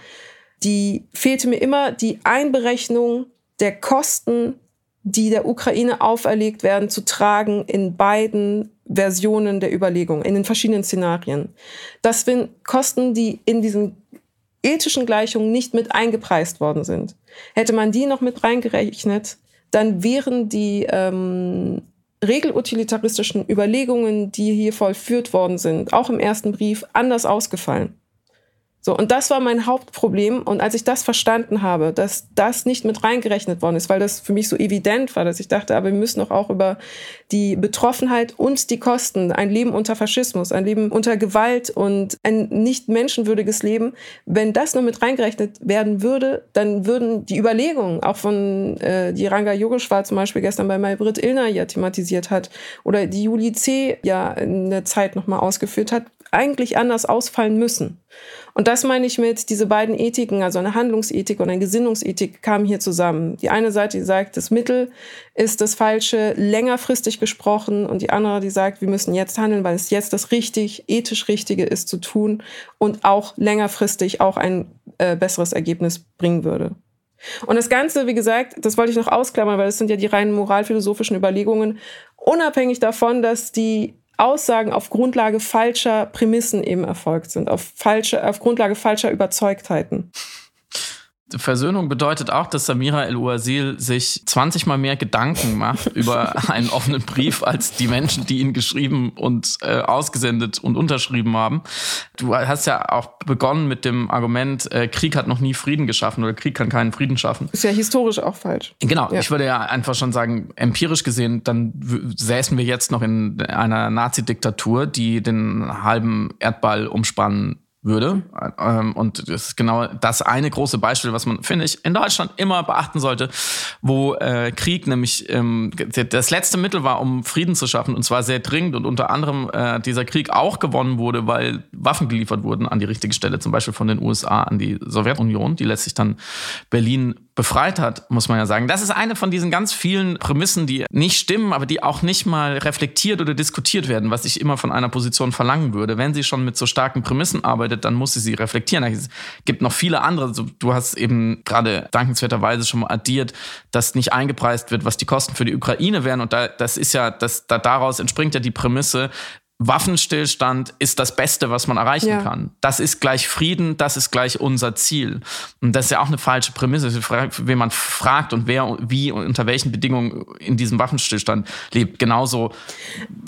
die fehlte mir immer die Einberechnung der Kosten, die der Ukraine auferlegt werden, zu tragen in beiden Versionen der Überlegung, in den verschiedenen Szenarien. Das sind Kosten, die in diesen ethischen Gleichungen nicht mit eingepreist worden sind. Hätte man die noch mit reingerechnet, dann wären die ähm, regelutilitaristischen Überlegungen, die hier vollführt worden sind, auch im ersten Brief, anders ausgefallen. So, und das war mein Hauptproblem. Und als ich das verstanden habe, dass das nicht mit reingerechnet worden ist, weil das für mich so evident war, dass ich dachte, aber wir müssen doch auch über die Betroffenheit und die Kosten, ein Leben unter Faschismus, ein Leben unter Gewalt und ein nicht menschenwürdiges Leben, wenn das nur mit reingerechnet werden würde, dann würden die Überlegungen, auch von äh, die Ranga Yogeshwar zum Beispiel gestern bei Maybrit Illner ja thematisiert hat oder die Juli C. ja in der Zeit nochmal ausgeführt hat, eigentlich anders ausfallen müssen. Und das meine ich mit, diese beiden Ethiken, also eine Handlungsethik und eine Gesinnungsethik kamen hier zusammen. Die eine Seite, die sagt, das Mittel ist das Falsche, längerfristig gesprochen, und die andere, die sagt, wir müssen jetzt handeln, weil es jetzt das richtig, ethisch Richtige ist zu tun und auch längerfristig auch ein äh, besseres Ergebnis bringen würde. Und das Ganze, wie gesagt, das wollte ich noch ausklammern, weil das sind ja die reinen moralphilosophischen Überlegungen, unabhängig davon, dass die Aussagen auf Grundlage falscher Prämissen eben erfolgt sind, auf, falsche, auf Grundlage falscher Überzeugtheiten. Versöhnung bedeutet auch, dass Samira El-Uazil sich 20 mal mehr Gedanken macht über einen offenen Brief als die Menschen, die ihn geschrieben und äh, ausgesendet und unterschrieben haben. Du hast ja auch begonnen mit dem Argument, äh, Krieg hat noch nie Frieden geschaffen oder Krieg kann keinen Frieden schaffen. Ist ja historisch auch falsch. Genau, ja. ich würde ja einfach schon sagen, empirisch gesehen, dann säßen wir jetzt noch in einer Nazi-Diktatur, die den halben Erdball umspannen würde. Ähm, und das ist genau das eine große Beispiel, was man, finde ich, in Deutschland immer beachten sollte, wo äh, Krieg nämlich ähm, das letzte Mittel war, um Frieden zu schaffen, und zwar sehr dringend und unter anderem äh, dieser Krieg auch gewonnen wurde, weil Waffen geliefert wurden an die richtige Stelle, zum Beispiel von den USA an die Sowjetunion, die letztlich dann Berlin befreit hat, muss man ja sagen. Das ist eine von diesen ganz vielen Prämissen, die nicht stimmen, aber die auch nicht mal reflektiert oder diskutiert werden, was ich immer von einer Position verlangen würde. Wenn sie schon mit so starken Prämissen arbeitet, dann muss sie sie reflektieren. Es gibt noch viele andere. Du hast eben gerade dankenswerterweise schon mal addiert, dass nicht eingepreist wird, was die Kosten für die Ukraine wären. Und da, das ist ja, das, da, daraus entspringt ja die Prämisse, Waffenstillstand ist das Beste, was man erreichen ja. kann. Das ist gleich Frieden, das ist gleich unser Ziel. Und das ist ja auch eine falsche Prämisse, wen man fragt und wer, wie und unter welchen Bedingungen in diesem Waffenstillstand lebt. Genauso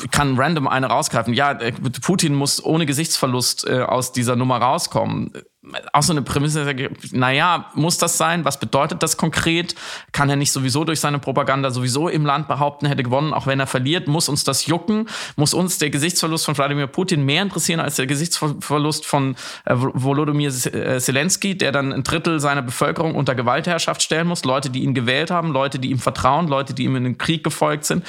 kann random eine rausgreifen. Ja, äh, Putin muss ohne Gesichtsverlust äh, aus dieser Nummer rauskommen auch so eine Prämisse, naja, muss das sein? Was bedeutet das konkret? Kann er nicht sowieso durch seine Propaganda sowieso im Land behaupten, hätte gewonnen, auch wenn er verliert? Muss uns das jucken? Muss uns der Gesichtsverlust von Wladimir Putin mehr interessieren als der Gesichtsverlust von äh, Volodymyr äh, Zelensky, der dann ein Drittel seiner Bevölkerung unter Gewaltherrschaft stellen muss? Leute, die ihn gewählt haben, Leute, die ihm vertrauen, Leute, die ihm in den Krieg gefolgt sind.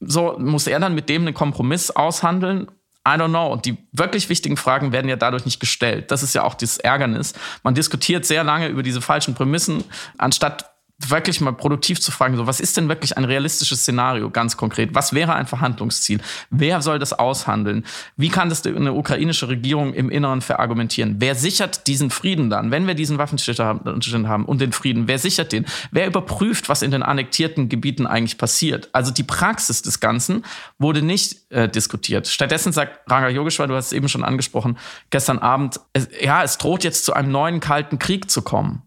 So muss er dann mit dem einen Kompromiss aushandeln I don't know. Und die wirklich wichtigen Fragen werden ja dadurch nicht gestellt. Das ist ja auch das Ärgernis. Man diskutiert sehr lange über diese falschen Prämissen, anstatt wirklich mal produktiv zu fragen, so was ist denn wirklich ein realistisches Szenario, ganz konkret? Was wäre ein Verhandlungsziel? Wer soll das aushandeln? Wie kann das eine ukrainische Regierung im Inneren verargumentieren? Wer sichert diesen Frieden dann, wenn wir diesen Waffenstillstand haben und den Frieden? Wer sichert den? Wer überprüft, was in den annektierten Gebieten eigentlich passiert? Also die Praxis des Ganzen wurde nicht äh, diskutiert. Stattdessen sagt Ranga Yogeshwar, du hast es eben schon angesprochen, gestern Abend, es, ja, es droht jetzt zu einem neuen kalten Krieg zu kommen.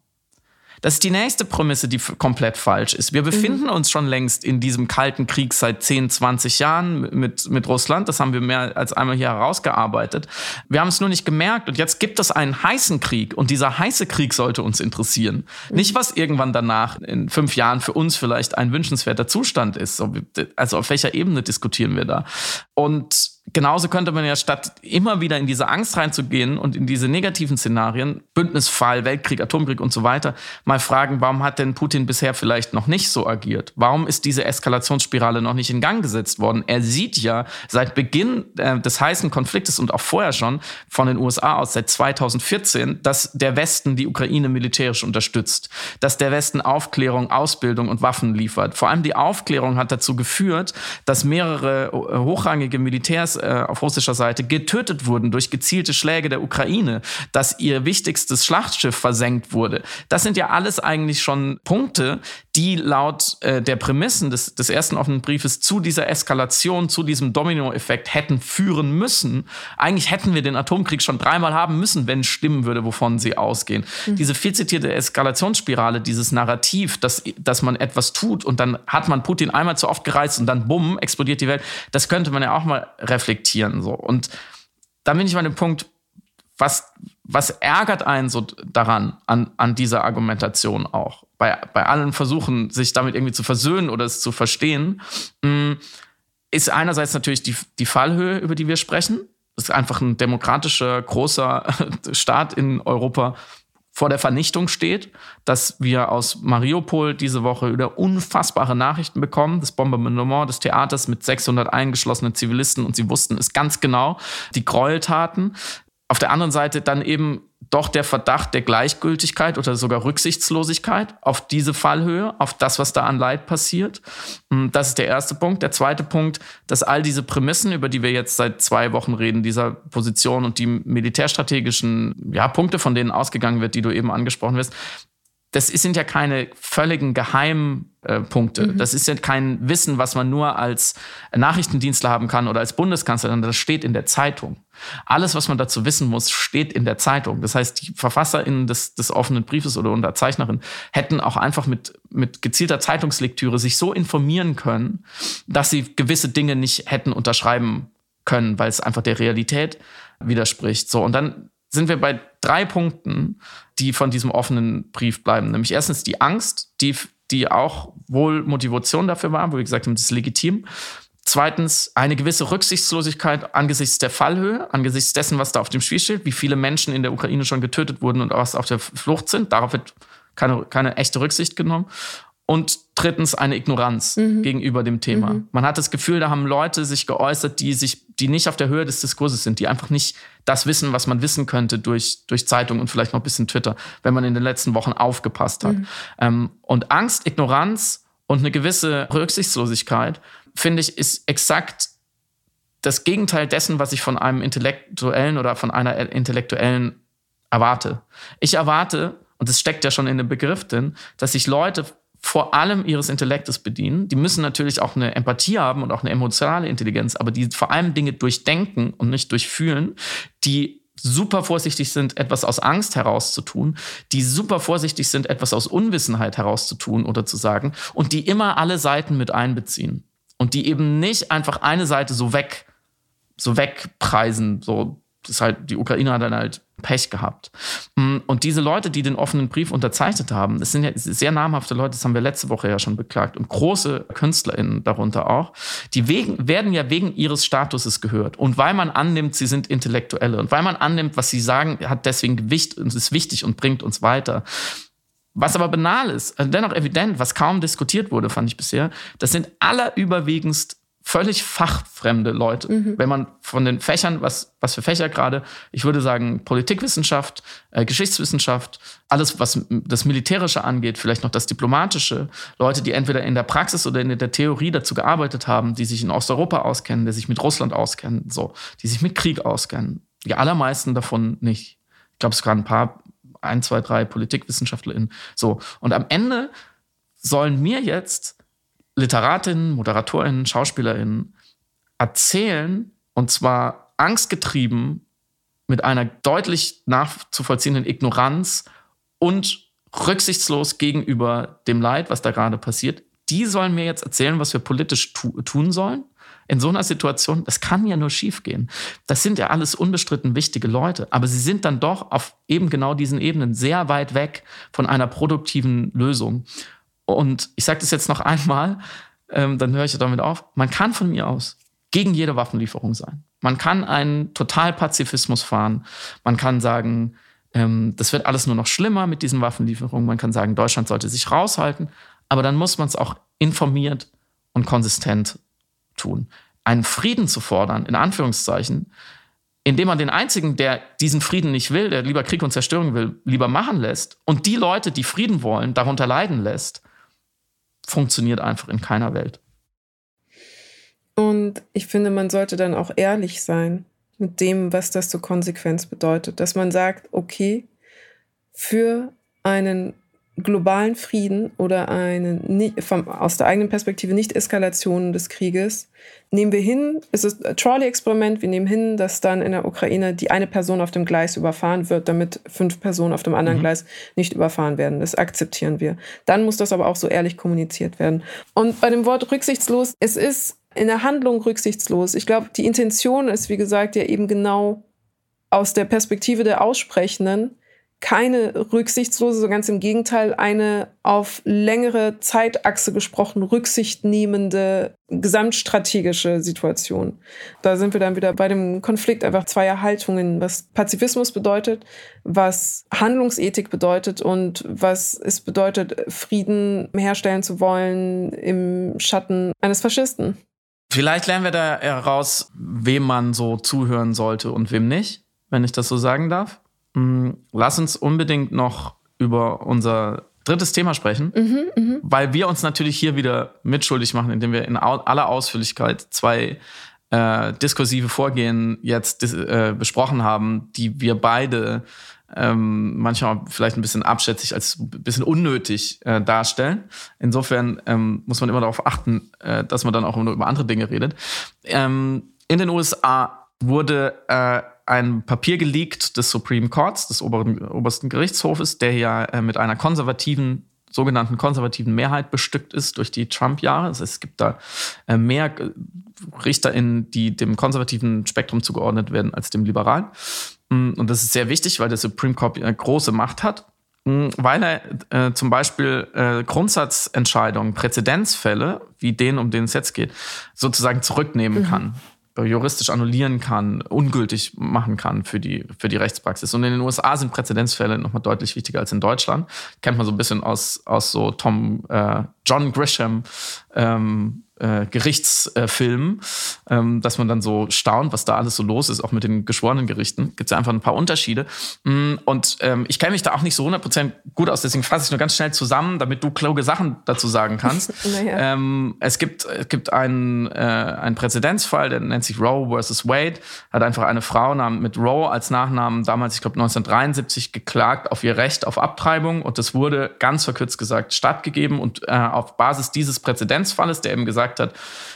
Das ist die nächste Prämisse, die komplett falsch ist. Wir befinden mhm. uns schon längst in diesem kalten Krieg seit 10, 20 Jahren mit, mit Russland. Das haben wir mehr als einmal hier herausgearbeitet. Wir haben es nur nicht gemerkt. Und jetzt gibt es einen heißen Krieg. Und dieser heiße Krieg sollte uns interessieren. Mhm. Nicht, was irgendwann danach in fünf Jahren für uns vielleicht ein wünschenswerter Zustand ist. Also auf welcher Ebene diskutieren wir da? Und genauso könnte man ja statt immer wieder in diese Angst reinzugehen und in diese negativen Szenarien, Bündnisfall, Weltkrieg, Atomkrieg und so weiter, mal fragen, warum hat denn Putin bisher vielleicht noch nicht so agiert? Warum ist diese Eskalationsspirale noch nicht in Gang gesetzt worden? Er sieht ja seit Beginn äh, des heißen Konfliktes und auch vorher schon von den USA aus seit 2014, dass der Westen die Ukraine militärisch unterstützt, dass der Westen Aufklärung, Ausbildung und Waffen liefert. Vor allem die Aufklärung hat dazu geführt, dass mehrere hochrangige Militärs äh, auf russischer Seite getötet wurden durch gezielte Schläge der Ukraine, dass ihr wichtigstes Schlachtschiff versenkt wurde. Das sind ja alles eigentlich schon Punkte, die laut äh, der Prämissen des, des ersten offenen Briefes zu dieser Eskalation, zu diesem Dominoeffekt hätten führen müssen. Eigentlich hätten wir den Atomkrieg schon dreimal haben müssen, wenn es stimmen würde, wovon sie ausgehen. Mhm. Diese viel zitierte Eskalationsspirale, dieses Narrativ, dass, dass man etwas tut und dann hat man Putin einmal zu oft gereizt und dann bumm, explodiert die Welt, das könnte man ja auch mal reflektieren. So. Und da bin ich bei dem Punkt, was, was ärgert einen so daran, an, an dieser Argumentation auch? Bei, bei allen Versuchen, sich damit irgendwie zu versöhnen oder es zu verstehen, mm, ist einerseits natürlich die, die Fallhöhe, über die wir sprechen. Das ist einfach ein demokratischer, großer Staat in Europa, vor der Vernichtung steht, dass wir aus Mariupol diese Woche wieder unfassbare Nachrichten bekommen, das Bombardement des Theaters mit 600 eingeschlossenen Zivilisten und sie wussten es ganz genau, die Gräueltaten. Auf der anderen Seite dann eben doch der Verdacht der Gleichgültigkeit oder sogar Rücksichtslosigkeit auf diese Fallhöhe, auf das, was da an Leid passiert. Hm, das ist der erste Punkt. Der zweite Punkt, dass all diese Prämissen, über die wir jetzt seit zwei Wochen reden, dieser Position und die militärstrategischen ja, Punkte, von denen ausgegangen wird, die du eben angesprochen wirst, das sind ja keine völligen Geheimpunkte. Mhm. Das ist ja kein Wissen, was man nur als Nachrichtendienstler haben kann oder als Bundeskanzler, sondern das steht in der Zeitung. Alles, was man dazu wissen muss, steht in der Zeitung. Das heißt, die VerfasserInnen des, des offenen Briefes oder Unterzeichnerinnen hätten auch einfach mit, mit gezielter Zeitungslektüre sich so informieren können, dass sie gewisse Dinge nicht hätten unterschreiben können, weil es einfach der Realität widerspricht. So, und dann sind wir bei drei Punkten, die von diesem offenen Brief bleiben. Nämlich erstens die Angst, die, die auch wohl Motivation dafür war, wo wir gesagt haben, das ist legitim. Zweitens eine gewisse Rücksichtslosigkeit angesichts der Fallhöhe, angesichts dessen, was da auf dem Spiel steht, wie viele Menschen in der Ukraine schon getötet wurden und was auf der Flucht sind. Darauf wird keine, keine echte Rücksicht genommen. Und drittens eine Ignoranz mhm. gegenüber dem Thema. Mhm. Man hat das Gefühl, da haben Leute sich geäußert, die sich, die nicht auf der Höhe des Diskurses sind, die einfach nicht das wissen, was man wissen könnte durch, durch Zeitung und vielleicht noch ein bisschen Twitter, wenn man in den letzten Wochen aufgepasst hat. Mhm. Ähm, und Angst, Ignoranz und eine gewisse Rücksichtslosigkeit, finde ich, ist exakt das Gegenteil dessen, was ich von einem Intellektuellen oder von einer Intellektuellen erwarte. Ich erwarte, und es steckt ja schon in dem Begriff drin, dass sich Leute vor allem ihres Intellektes bedienen. Die müssen natürlich auch eine Empathie haben und auch eine emotionale Intelligenz, aber die vor allem Dinge durchdenken und nicht durchfühlen, die super vorsichtig sind, etwas aus Angst herauszutun, die super vorsichtig sind, etwas aus Unwissenheit herauszutun oder zu sagen und die immer alle Seiten mit einbeziehen und die eben nicht einfach eine Seite so weg so wegpreisen, so ist halt die Ukraine hat dann halt Pech gehabt. Mm, und diese Leute, die den offenen Brief unterzeichnet haben, das sind ja sehr namhafte Leute, das haben wir letzte Woche ja schon beklagt, und große KünstlerInnen darunter auch, die wegen, werden ja wegen ihres Statuses gehört. Und weil man annimmt, sie sind Intellektuelle und weil man annimmt, was sie sagen, hat deswegen Gewicht und ist wichtig und bringt uns weiter. Was aber banal ist, dennoch evident, was kaum diskutiert wurde, fand ich bisher, das sind allerüberwiegendst völlig fachfremde Leute. Mhm. Wenn man von den Fächern, was, was für Fächer gerade, ich würde sagen Politikwissenschaft, äh, Geschichtswissenschaft, alles, was das Militärische angeht, vielleicht noch das Diplomatische, Leute, die entweder in der Praxis oder in der Theorie dazu gearbeitet haben, die sich in Osteuropa auskennen, die sich mit Russland auskennen, so, die sich mit Krieg auskennen. Die allermeisten davon nicht. Ich glaube, es waren ein paar, ein, zwei, drei PolitikwissenschaftlerInnen. So. Und am Ende sollen mir jetzt Literatinnen, Moderatorinnen, Schauspielerinnen erzählen, und zwar angstgetrieben, mit einer deutlich nachzuvollziehenden Ignoranz und rücksichtslos gegenüber dem Leid, was da gerade passiert. Die sollen mir jetzt erzählen, was wir politisch tu tun sollen. In so einer Situation, das kann ja nur schiefgehen. Das sind ja alles unbestritten wichtige Leute, aber sie sind dann doch auf eben genau diesen Ebenen sehr weit weg von einer produktiven Lösung. Und ich sage das jetzt noch einmal, ähm, dann höre ich damit auf. Man kann von mir aus gegen jede Waffenlieferung sein. Man kann einen Totalpazifismus fahren. Man kann sagen, ähm, das wird alles nur noch schlimmer mit diesen Waffenlieferungen. Man kann sagen, Deutschland sollte sich raushalten. Aber dann muss man es auch informiert und konsistent tun. Einen Frieden zu fordern, in Anführungszeichen, indem man den einzigen, der diesen Frieden nicht will, der lieber Krieg und Zerstörung will, lieber machen lässt und die Leute, die Frieden wollen, darunter leiden lässt, funktioniert einfach in keiner Welt. Und ich finde, man sollte dann auch ehrlich sein mit dem, was das zur Konsequenz bedeutet. Dass man sagt, okay, für einen globalen Frieden oder eine vom, aus der eigenen Perspektive Nicht-Eskalation des Krieges nehmen wir hin, es ist ein Trolley-Experiment, wir nehmen hin, dass dann in der Ukraine die eine Person auf dem Gleis überfahren wird, damit fünf Personen auf dem anderen mhm. Gleis nicht überfahren werden. Das akzeptieren wir. Dann muss das aber auch so ehrlich kommuniziert werden. Und bei dem Wort rücksichtslos, es ist in der Handlung rücksichtslos. Ich glaube, die Intention ist, wie gesagt, ja eben genau aus der Perspektive der Aussprechenden keine rücksichtslose, so ganz im Gegenteil, eine auf längere Zeitachse gesprochen rücksichtnehmende gesamtstrategische Situation. Da sind wir dann wieder bei dem Konflikt einfach zweier Haltungen, was Pazifismus bedeutet, was Handlungsethik bedeutet und was es bedeutet, Frieden herstellen zu wollen im Schatten eines Faschisten. Vielleicht lernen wir da heraus, wem man so zuhören sollte und wem nicht, wenn ich das so sagen darf. Mm, lass uns unbedingt noch über unser drittes Thema sprechen, mhm, mh. weil wir uns natürlich hier wieder mitschuldig machen, indem wir in aller Ausführlichkeit zwei äh, diskursive Vorgehen jetzt äh, besprochen haben, die wir beide ähm, manchmal vielleicht ein bisschen abschätzig als ein bisschen unnötig äh, darstellen. Insofern ähm, muss man immer darauf achten, äh, dass man dann auch nur über andere Dinge redet. Ähm, in den USA wurde äh, ein Papier geleakt des Supreme Courts, des oberen, obersten Gerichtshofes, der ja äh, mit einer konservativen sogenannten konservativen Mehrheit bestückt ist durch die Trump-Jahre. Heißt, es gibt da äh, mehr RichterInnen, die dem konservativen Spektrum zugeordnet werden als dem liberalen. Mm, und das ist sehr wichtig, weil der Supreme Court eine große Macht hat, mm, weil er äh, zum Beispiel äh, Grundsatzentscheidungen, Präzedenzfälle, wie den, um den es jetzt geht, sozusagen zurücknehmen mhm. kann juristisch annullieren kann, ungültig machen kann für die, für die Rechtspraxis. Und in den USA sind Präzedenzfälle nochmal deutlich wichtiger als in Deutschland. Kennt man so ein bisschen aus, aus so Tom, äh, John Grisham ähm, äh, Gerichtsfilmen, äh, ähm, dass man dann so staunt, was da alles so los ist, auch mit den geschworenen Gerichten. Gibt es ja einfach ein paar Unterschiede. Mm, und ähm, ich kenne mich da auch nicht so 100% gut aus, deswegen fasse ich nur ganz schnell zusammen, damit du kluge Sachen dazu sagen kannst. naja. ähm, es gibt, es gibt einen, äh, einen Präzedenzfall, der nennt sich Roe versus Wade, hat einfach eine Frau mit Roe als Nachnamen damals, ich glaube 1973, geklagt auf ihr Recht auf Abtreibung und das wurde ganz verkürzt gesagt stattgegeben und äh, auf Basis dieses Präzedenzfalles, der eben gesagt gesagt hat,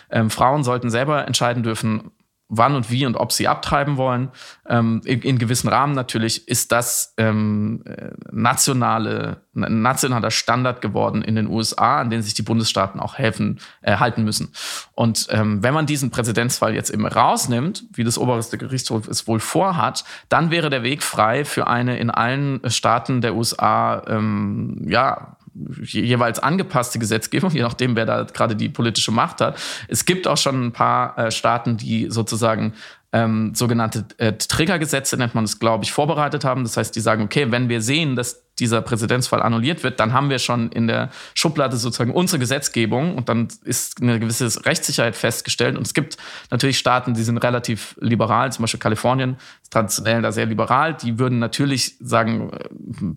ähm, Frauen sollten selber entscheiden dürfen, wann und wie und ob sie abtreiben wollen. Ähm, in, in, gewissen Rahmen natürlich ist das ähm, äh, nationale, nationaler Standard geworden in den USA, an den sich die Bundesstaaten auch helfen, äh, halten müssen. Und ähm, wenn man diesen Präzedenzfall jetzt eben rausnimmt, wie das oberste Gerichtshof es wohl vorhat, dann wäre der Weg frei für eine in allen Staaten der USA ähm, ja jeweils angepasste Gesetzgebung, je nachdem, wer da gerade die politische Macht hat. Es gibt auch schon ein paar äh, Staaten, die sozusagen ähm, sogenannte äh, Triggergesetze, nennt man es, glaube ich, vorbereitet haben. Das heißt, die sagen, okay, wenn wir sehen, dass dieser Präzedenzfall annulliert wird, dann haben wir schon in der Schublade sozusagen unsere Gesetzgebung und dann ist eine gewisse Rechtssicherheit festgestellt. Und es gibt natürlich Staaten, die sind relativ liberal, zum Beispiel Kalifornien ist traditionell da sehr liberal. Die würden natürlich sagen, äh,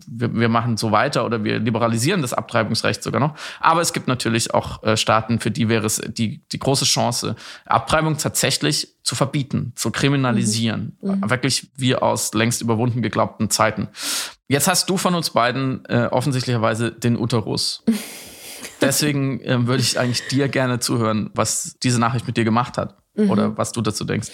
wir, wir machen so weiter oder wir liberalisieren das Abtreibungsrecht sogar noch. Aber es gibt natürlich auch äh, Staaten, für die wäre es die, die große Chance, Abtreibung tatsächlich zu verbieten, zu kriminalisieren. Mhm. mhm. Wirklich wie aus längst überwunden geglaubten Zeiten. Jetzt hast du von uns beiden äh, offensichtlicherweise den Uterus. Deswegen äh, würde ich eigentlich dir gerne zuhören, was diese Nachricht mit dir gemacht hat mhm. oder was du dazu denkst.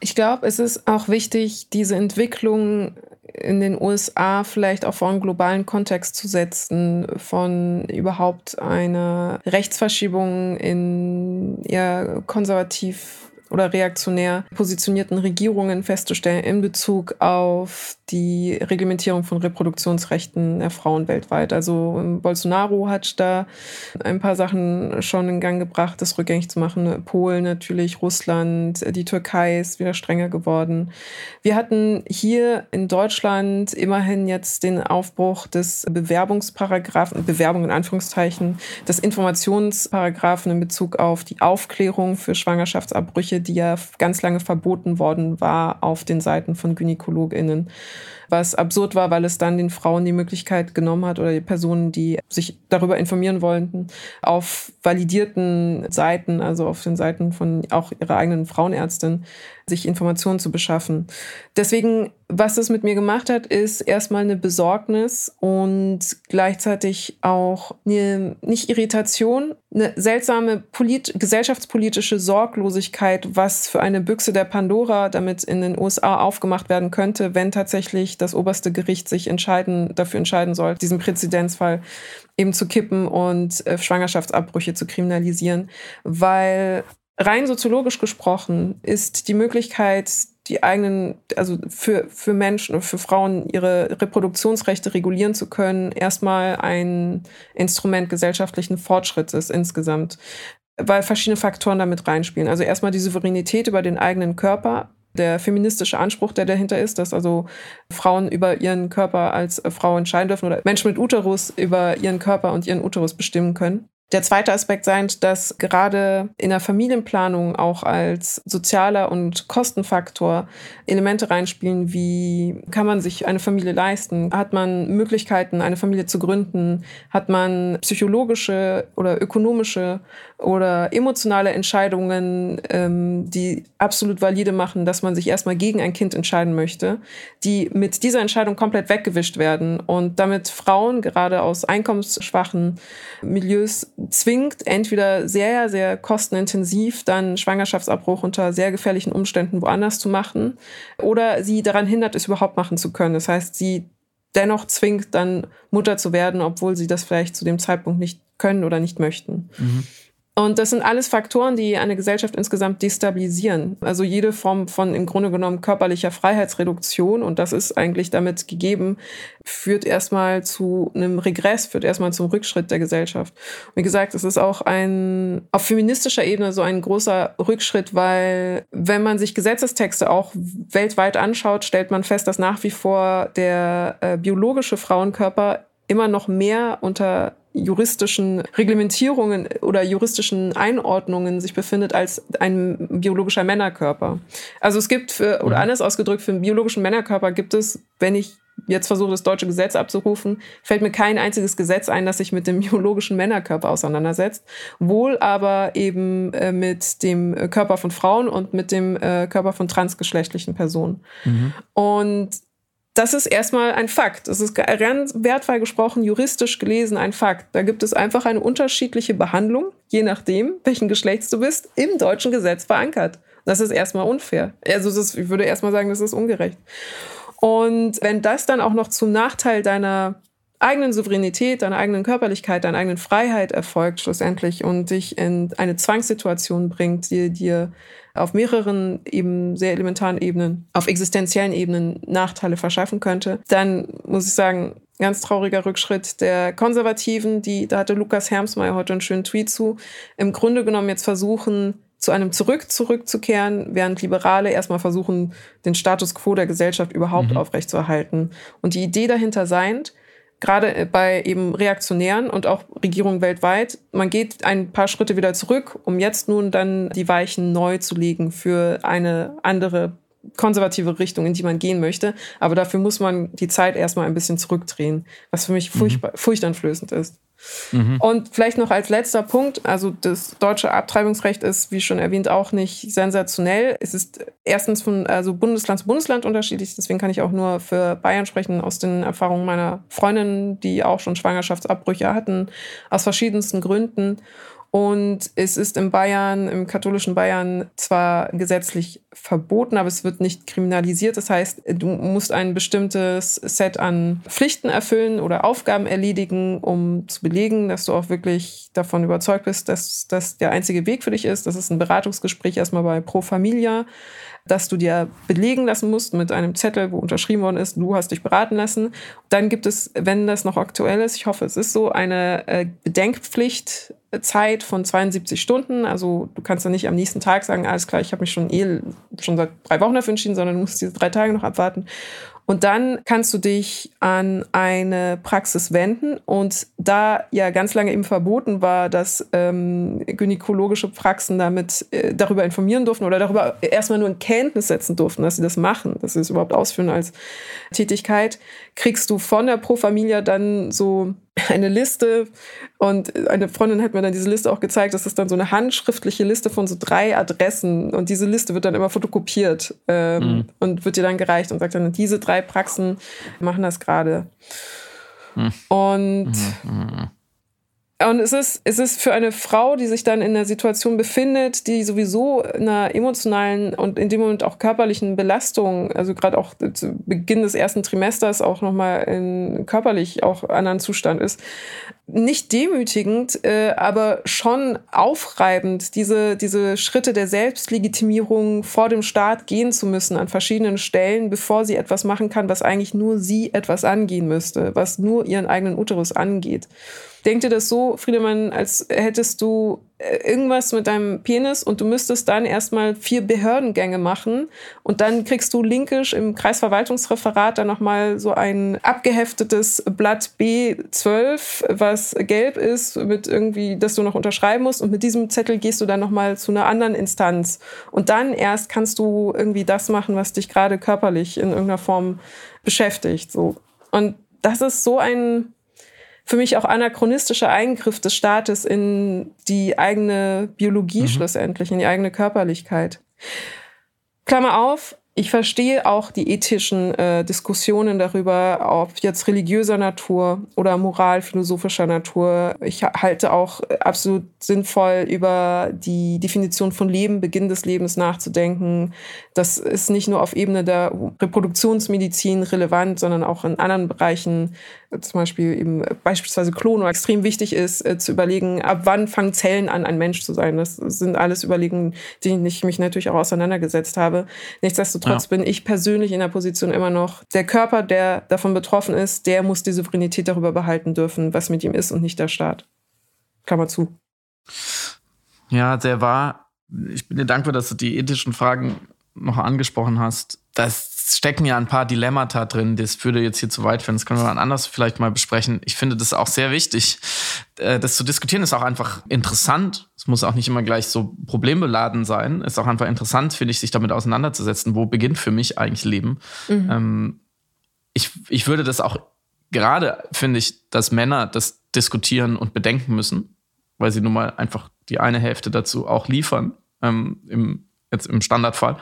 Ich glaube, es ist auch wichtig, diese Entwicklung in den USA vielleicht auch vor einen globalen Kontext zu setzen, von überhaupt einer Rechtsverschiebung in eher konservativ oder reaktionär positionierten Regierungen festzustellen in Bezug auf die Reglementierung von Reproduktionsrechten der Frauen weltweit. Also ähm, Bolsonaro hat da ein paar Sachen schon in Gang gebracht, das rückgängig zu machen. Polen natürlich, Russland, die Türkei ist wieder strenger geworden. Wir hatten hier in Deutschland immerhin jetzt den Aufbruch des Bewerbungsparagraphen, Bewerbung in Anführungszeichen, des Informationsparagraphen in Bezug auf die Aufklärung für Schwangerschaftsabbrüche, die ja ganz lange verboten worden war auf den Seiten von GynäkologInnen was absurd war, weil es dann den Frauen die Möglichkeit genommen hat oder die Personen, die sich darüber informieren wollten, auf validierten Seiten, also auf den Seiten von auch ihrer eigenen Frauenärztin, sich Informationen zu beschaffen. Deswegen, was es mit mir gemacht hat, ist erstmal eine Besorgnis und gleichzeitig auch eine, nicht Irritation, eine seltsame polit gesellschaftspolitische Sorglosigkeit, was für eine Büchse der Pandora damit in den USA aufgemacht werden könnte, wenn tatsächlich das oberste Gericht sich entscheiden, dafür entscheiden soll, diesen Präzedenzfall eben zu kippen und äh, Schwangerschaftsabbrüche zu kriminalisieren, weil rein soziologisch gesprochen ist die Möglichkeit, die eigenen, also für, für Menschen und für Frauen ihre Reproduktionsrechte regulieren zu können, erstmal ein Instrument gesellschaftlichen Fortschrittes insgesamt, weil verschiedene Faktoren damit reinspielen. Also erstmal die Souveränität über den eigenen Körper, der feministische Anspruch, der dahinter ist, dass also Frauen über ihren Körper als Frau entscheiden dürfen oder Menschen mit Uterus über ihren Körper und ihren Uterus bestimmen können. Der zweite Aspekt sein, dass gerade in der Familienplanung auch als sozialer und Kostenfaktor Elemente reinspielen, wie kann man sich eine Familie leisten? Hat man Möglichkeiten, eine Familie zu gründen? Hat man psychologische oder ökonomische oder emotionale Entscheidungen, ähm, die absolut valide machen, dass man sich erstmal gegen ein Kind entscheiden möchte, die mit dieser Entscheidung komplett weggewischt werden und damit Frauen gerade aus einkommensschwachen Milieus zwingt, entweder sehr, sehr kostenintensiv dann Schwangerschaftsabbruch unter sehr gefährlichen Umständen woanders zu machen oder sie daran hindert, es überhaupt machen zu können. Das heißt, sie dennoch zwingt, dann Mutter zu werden, obwohl sie das vielleicht zu dem Zeitpunkt nicht können oder nicht möchten. Mhm. Und das sind alles Faktoren, die eine Gesellschaft insgesamt destabilisieren. Also jede Form von im Grunde genommen körperlicher Freiheitsreduktion, und das ist eigentlich damit gegeben, führt erstmal zu einem Regress, führt erstmal zum Rückschritt der Gesellschaft. Wie gesagt, es ist auch ein auf feministischer Ebene so ein großer Rückschritt, weil wenn man sich Gesetzestexte auch weltweit anschaut, stellt man fest, dass nach wie vor der äh, biologische Frauenkörper immer noch mehr unter juristischen Reglementierungen oder juristischen Einordnungen sich befindet als ein biologischer Männerkörper. Also es gibt für, oder mhm. anders ausgedrückt, für einen biologischen Männerkörper gibt es, wenn ich jetzt versuche, das deutsche Gesetz abzurufen, fällt mir kein einziges Gesetz ein, das sich mit dem biologischen Männerkörper auseinandersetzt. Wohl aber eben äh, mit dem Körper von Frauen und mit dem äh, Körper von transgeschlechtlichen Personen. Mhm. Und das ist erstmal ein Fakt. Das ist ganz wertvoll gesprochen, juristisch gelesen ein Fakt. Da gibt es einfach eine unterschiedliche Behandlung, je nachdem, welchen Geschlechts du bist, im deutschen Gesetz verankert. Das ist erstmal unfair. Also ist, ich würde erstmal sagen, das ist ungerecht. Und wenn das dann auch noch zum Nachteil deiner eigenen Souveränität, deiner eigenen Körperlichkeit, deiner eigenen Freiheit erfolgt schlussendlich und dich in eine Zwangssituation bringt, die dir auf mehreren eben sehr elementaren Ebenen, auf existenziellen Ebenen Nachteile verschaffen könnte, dann muss ich sagen, ganz trauriger Rückschritt der Konservativen, die, da hatte Lukas Hermsmeier heute einen schönen Tweet zu, im Grunde genommen jetzt versuchen, zu einem Zurück zurückzukehren, während Liberale erstmal versuchen, den Status quo der Gesellschaft überhaupt mhm. aufrechtzuerhalten. Und die Idee dahinter seiend, gerade bei eben Reaktionären und auch Regierungen weltweit, man geht ein paar Schritte wieder zurück, um jetzt nun dann die Weichen neu zu legen für eine andere konservative Richtung, in die man gehen möchte. Aber dafür muss man die Zeit erstmal ein bisschen zurückdrehen, was für mich furchtbar, mhm. furchteinflößend ist. Mhm. Und vielleicht noch als letzter Punkt, also das deutsche Abtreibungsrecht ist, wie schon erwähnt, auch nicht sensationell. Es ist erstens von also Bundesland zu Bundesland unterschiedlich, deswegen kann ich auch nur für Bayern sprechen, aus den Erfahrungen meiner Freundinnen, die auch schon Schwangerschaftsabbrüche hatten, aus verschiedensten Gründen. Und es ist in Bayern, im katholischen Bayern zwar gesetzlich verboten, aber es wird nicht kriminalisiert. Das heißt, du musst ein bestimmtes Set an Pflichten erfüllen oder Aufgaben erledigen, um zu belegen, dass du auch wirklich davon überzeugt bist, dass das der einzige Weg für dich ist. Das ist ein Beratungsgespräch erstmal bei Pro Familia dass du dir belegen lassen musst mit einem Zettel, wo unterschrieben worden ist, du hast dich beraten lassen. Dann gibt es, wenn das noch aktuell ist, ich hoffe, es ist so, eine äh, Bedenkpflichtzeit von 72 Stunden. Also du kannst dann nicht am nächsten Tag sagen, alles klar, ich habe mich schon eh schon seit drei Wochen dafür entschieden, sondern du musst diese drei Tage noch abwarten. Und dann kannst du dich an eine Praxis wenden. Und da ja ganz lange eben verboten war, dass ähm, gynäkologische Praxen damit äh, darüber informieren durften oder darüber erstmal nur in Kenntnis setzen durften, dass sie das machen, dass sie das überhaupt ausführen als Tätigkeit, kriegst du von der Pro Familia dann so eine Liste und eine Freundin hat mir dann diese Liste auch gezeigt. Das ist dann so eine handschriftliche Liste von so drei Adressen und diese Liste wird dann immer fotokopiert ähm, mhm. und wird dir dann gereicht und sagt dann, diese drei Praxen machen das gerade. Mhm. Und mhm. Und es ist, es ist für eine Frau, die sich dann in einer Situation befindet, die sowieso einer emotionalen und in dem Moment auch körperlichen Belastung, also gerade auch zu Beginn des ersten Trimesters auch nochmal in körperlich auch anderen Zustand ist, nicht demütigend, äh, aber schon aufreibend, diese, diese Schritte der Selbstlegitimierung vor dem Staat gehen zu müssen an verschiedenen Stellen, bevor sie etwas machen kann, was eigentlich nur sie etwas angehen müsste, was nur ihren eigenen Uterus angeht. Denk dir das so, Friedemann, als hättest du äh, irgendwas mit deinem Penis und du müsstest dann erstmal vier Behördengänge machen und dann kriegst du linkisch im Kreisverwaltungsreferat dann nochmal so ein abgeheftetes Blatt B12, was gelb ist, mit irgendwie, dass du noch unterschreiben musst und mit diesem Zettel gehst du dann nochmal zu einer anderen Instanz und dann erst kannst du irgendwie das machen, was dich gerade körperlich in irgendeiner Form beschäftigt, so. Und das ist so ein für mich auch anachronistischer Eingriff des Staates in die eigene Biologie mhm. schlussendlich, in die eigene Körperlichkeit. Klammer auf, ich verstehe auch die ethischen äh, Diskussionen darüber, ob jetzt religiöser Natur oder moralphilosophischer Natur. Ich halte auch absolut sinnvoll, über die Definition von Leben, Beginn des Lebens nachzudenken. Das ist nicht nur auf Ebene der Reproduktionsmedizin relevant, sondern auch in anderen Bereichen zum Beispiel eben beispielsweise Klonung extrem wichtig ist, äh, zu überlegen, ab wann fangen Zellen an, ein Mensch zu sein. Das sind alles Überlegungen, die ich mich natürlich auch auseinandergesetzt habe. Nichtsdestotrotz ja. bin ich persönlich in der Position immer noch, der Körper, der davon betroffen ist, der muss die Souveränität darüber behalten dürfen, was mit ihm ist und nicht der Staat. Klammer zu. Ja, der war, ich bin dir dankbar, dass du die ethischen Fragen noch angesprochen hast. Das stecken ja ein paar Dilemmata drin. Das würde jetzt hier zu weit führen. Das können wir dann anders vielleicht mal besprechen. Ich finde das auch sehr wichtig. Äh, das zu diskutieren ist auch einfach interessant. Es muss auch nicht immer gleich so problembeladen sein. Es ist auch einfach interessant, finde ich, sich damit auseinanderzusetzen. Wo beginnt für mich eigentlich Leben? Mhm. Ähm, ich, ich würde das auch gerade, finde ich, dass Männer das diskutieren und bedenken müssen, weil sie nun mal einfach die eine Hälfte dazu auch liefern, ähm, im, jetzt im Standardfall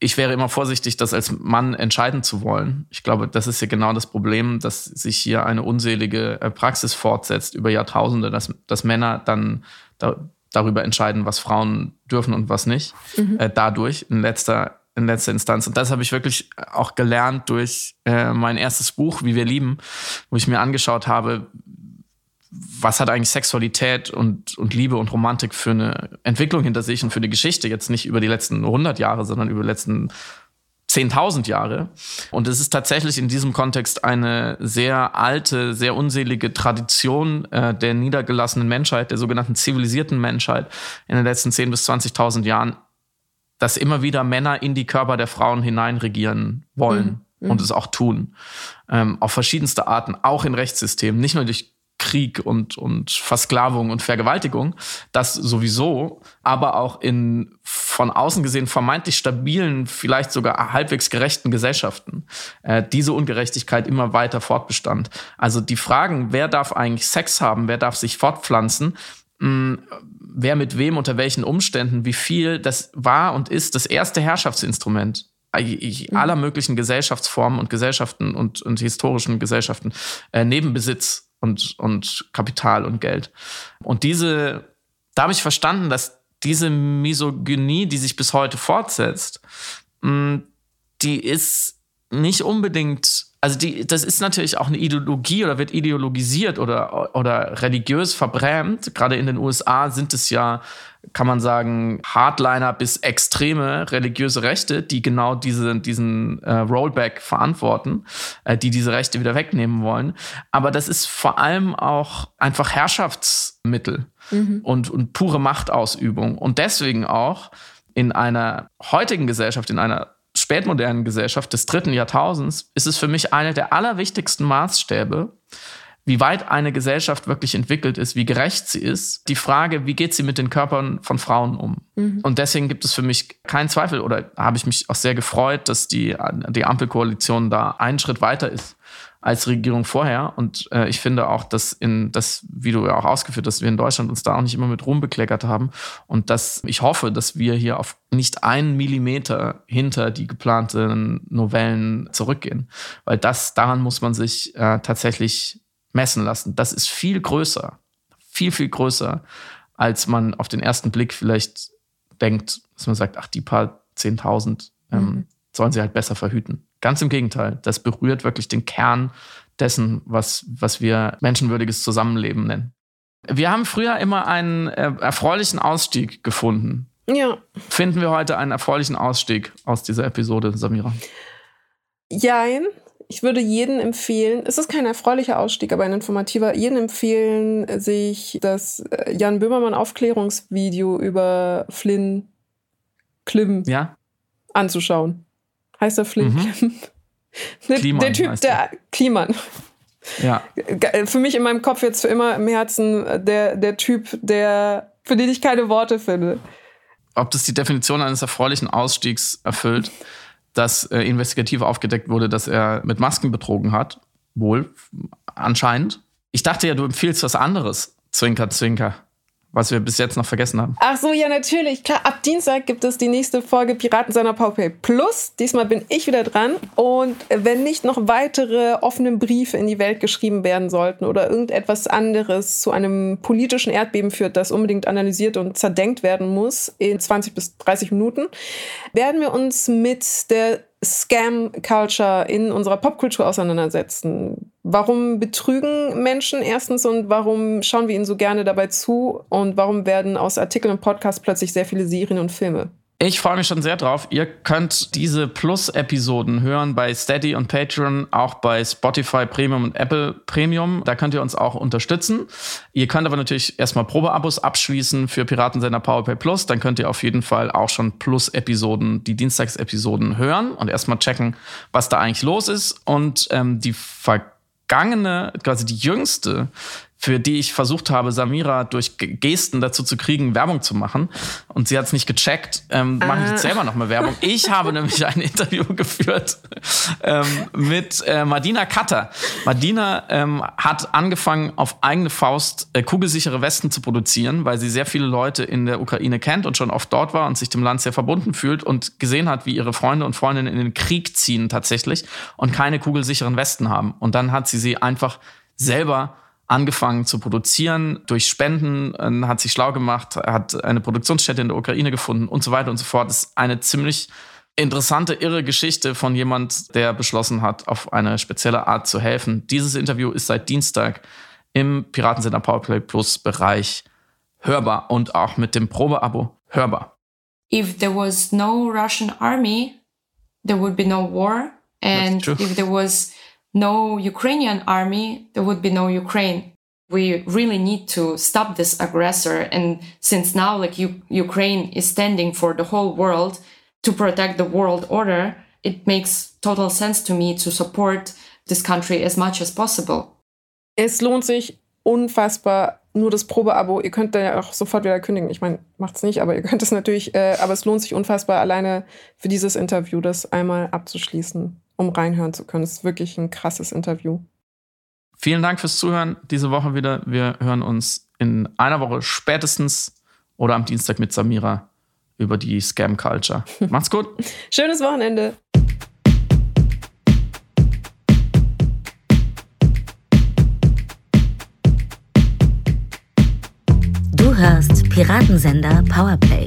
ich wäre immer vorsichtig, das als Mann entscheiden zu wollen. Ich glaube, das ist ja genau das Problem, dass sich hier eine unselige äh, Praxis fortsetzt über Jahrtausende, dass, dass Männer dann da, darüber entscheiden, was Frauen dürfen und was nicht. Mhm. Äh, dadurch in letzter, in letzter Instanz. Und das habe ich wirklich auch gelernt durch äh, mein erstes Buch, Wie wir lieben, wo ich mir angeschaut habe, was hat eigentlich Sexualität und, und Liebe und Romantik für eine Entwicklung hinter sich und für eine Geschichte, jetzt nicht über die letzten 100 Jahre, sondern über die letzten 10.000 Jahre. Und es ist tatsächlich in diesem Kontext eine sehr alte, sehr unselige Tradition äh, der niedergelassenen Menschheit, der sogenannten zivilisierten Menschheit in den letzten 10.000 bis 20.000 Jahren, dass immer wieder Männer in die Körper der Frauen hineinregieren wollen mhm. und es auch tun. Ähm, auf verschiedenste Arten, auch in Rechtssystemen, nicht nur durch Krieg und, und Versklavung und Vergewaltigung, das sowieso, aber auch in von außen gesehen vermeintlich stabilen, vielleicht sogar halbwegs gerechten Gesellschaften, äh, diese Ungerechtigkeit immer weiter fortbestand. Also die Fragen, wer darf eigentlich Sex haben, wer darf sich fortpflanzen, mh, wer mit wem, unter welchen Umständen, wie viel, das war und ist das erste Herrschaftsinstrument mhm. aller möglichen Gesellschaftsformen und Gesellschaften und, und historischen Gesellschaften äh, neben Besitz und, und Kapital und Geld. Und diese, da habe ich verstanden, dass diese Misogynie, die sich bis heute fortsetzt, die ist nicht unbedingt also die, das ist natürlich auch eine Ideologie oder wird ideologisiert oder, oder religiös verbrämt. Gerade in den USA sind es ja, kann man sagen, Hardliner bis extreme religiöse Rechte, die genau diese, diesen äh, Rollback verantworten, äh, die diese Rechte wieder wegnehmen wollen. Aber das ist vor allem auch einfach Herrschaftsmittel mhm. und, und pure Machtausübung. Und deswegen auch in einer heutigen Gesellschaft, in einer spätmodernen Gesellschaft des dritten Jahrtausends ist es für mich einer der allerwichtigsten Maßstäbe, wie weit eine Gesellschaft wirklich entwickelt ist, wie gerecht sie ist, die Frage, wie geht sie mit den Körpern von Frauen um? Mhm. Und deswegen gibt es für mich keinen Zweifel oder habe ich mich auch sehr gefreut, dass die, die Ampelkoalition da einen Schritt weiter ist als Regierung vorher. Und äh, ich finde auch, dass in das, wie du ja auch ausgeführt hast, wir in Deutschland uns da auch nicht immer mit Ruhm bekleckert haben. Und dass ich hoffe, dass wir hier auf nicht einen Millimeter hinter die geplanten Novellen zurückgehen. Weil das, daran muss man sich äh, tatsächlich messen lassen. Das ist viel größer, viel, viel größer, als man auf den ersten Blick vielleicht denkt, dass man sagt, ach, die paar Zehntausend ähm, mhm. sollen sie halt besser verhüten. Ganz im Gegenteil, das berührt wirklich den Kern dessen, was, was wir menschenwürdiges Zusammenleben nennen. Wir haben früher immer einen äh, erfreulichen Ausstieg gefunden. Ja. Finden wir heute einen erfreulichen Ausstieg aus dieser Episode, Samira? Jein. Ich würde jedem empfehlen, es ist kein erfreulicher Ausstieg, aber ein informativer, jedem empfehlen, sich das äh, Jan Böhmermann Aufklärungsvideo über Flynn Klim ja? anzuschauen. Heißt er Flynn mhm. Klim? Kliman der Typ, der Kliman. Ja. Für mich in meinem Kopf jetzt für immer im Herzen äh, der, der Typ, der, für den ich keine Worte finde. Ob das die Definition eines erfreulichen Ausstiegs erfüllt, dass äh, investigativ aufgedeckt wurde, dass er mit Masken betrogen hat? Wohl, anscheinend. Ich dachte ja, du empfiehlst was anderes. Zwinker, zwinker was wir bis jetzt noch vergessen haben. Ach so, ja, natürlich. Klar, ab Dienstag gibt es die nächste Folge Piraten seiner Powerplay Plus. Diesmal bin ich wieder dran. Und wenn nicht noch weitere offene Briefe in die Welt geschrieben werden sollten oder irgendetwas anderes zu einem politischen Erdbeben führt, das unbedingt analysiert und zerdenkt werden muss in 20 bis 30 Minuten, werden wir uns mit der Scam-Culture in unserer Popkultur auseinandersetzen. Warum betrügen Menschen erstens und warum schauen wir ihnen so gerne dabei zu und warum werden aus Artikeln und Podcasts plötzlich sehr viele Serien und Filme? Ich freue mich schon sehr drauf. Ihr könnt diese Plus-Episoden hören bei Steady und Patreon, auch bei Spotify Premium und Apple Premium. Da könnt ihr uns auch unterstützen. Ihr könnt aber natürlich erstmal Probeabos abschließen für Piratensender Powerplay Plus. Dann könnt ihr auf jeden Fall auch schon Plus-Episoden, die Dienstagsepisoden hören und erstmal checken, was da eigentlich los ist. Und ähm, die vergangene, quasi die jüngste für die ich versucht habe, Samira durch Gesten dazu zu kriegen, Werbung zu machen. Und sie hat es nicht gecheckt. Ähm, Mache ich jetzt ah. selber nochmal Werbung. Ich habe nämlich ein Interview geführt ähm, mit äh, Madina Cutter. Madina ähm, hat angefangen, auf eigene Faust äh, kugelsichere Westen zu produzieren, weil sie sehr viele Leute in der Ukraine kennt und schon oft dort war und sich dem Land sehr verbunden fühlt und gesehen hat, wie ihre Freunde und Freundinnen in den Krieg ziehen tatsächlich und keine kugelsicheren Westen haben. Und dann hat sie sie einfach selber angefangen zu produzieren, durch Spenden, äh, hat sich schlau gemacht, hat eine Produktionsstätte in der Ukraine gefunden und so weiter und so fort. Das ist eine ziemlich interessante, irre Geschichte von jemand, der beschlossen hat, auf eine spezielle Art zu helfen. Dieses Interview ist seit Dienstag im Piratensender Powerplay Plus Bereich hörbar und auch mit dem Probeabo hörbar. If there was no Russian army, there would be no war. And if there was no Ukrainian army, there would be no Ukraine. We really need to stop this aggressor. And since now, like U- Ukraine is standing for the whole world to protect the world order, it makes total sense to me to support this country as much as possible. Es lohnt sich unfassbar nur das Probeabo. Ihr könnt da ja auch sofort wieder kündigen. Ich meine, macht's nicht, aber ihr könnt es natürlich. Äh, aber es lohnt sich unfassbar alleine für dieses Interview, das einmal abzuschließen um reinhören zu können. Es ist wirklich ein krasses Interview. Vielen Dank fürs Zuhören diese Woche wieder. Wir hören uns in einer Woche spätestens oder am Dienstag mit Samira über die Scam Culture. Macht's gut. Schönes Wochenende. Du hörst Piratensender Powerplay.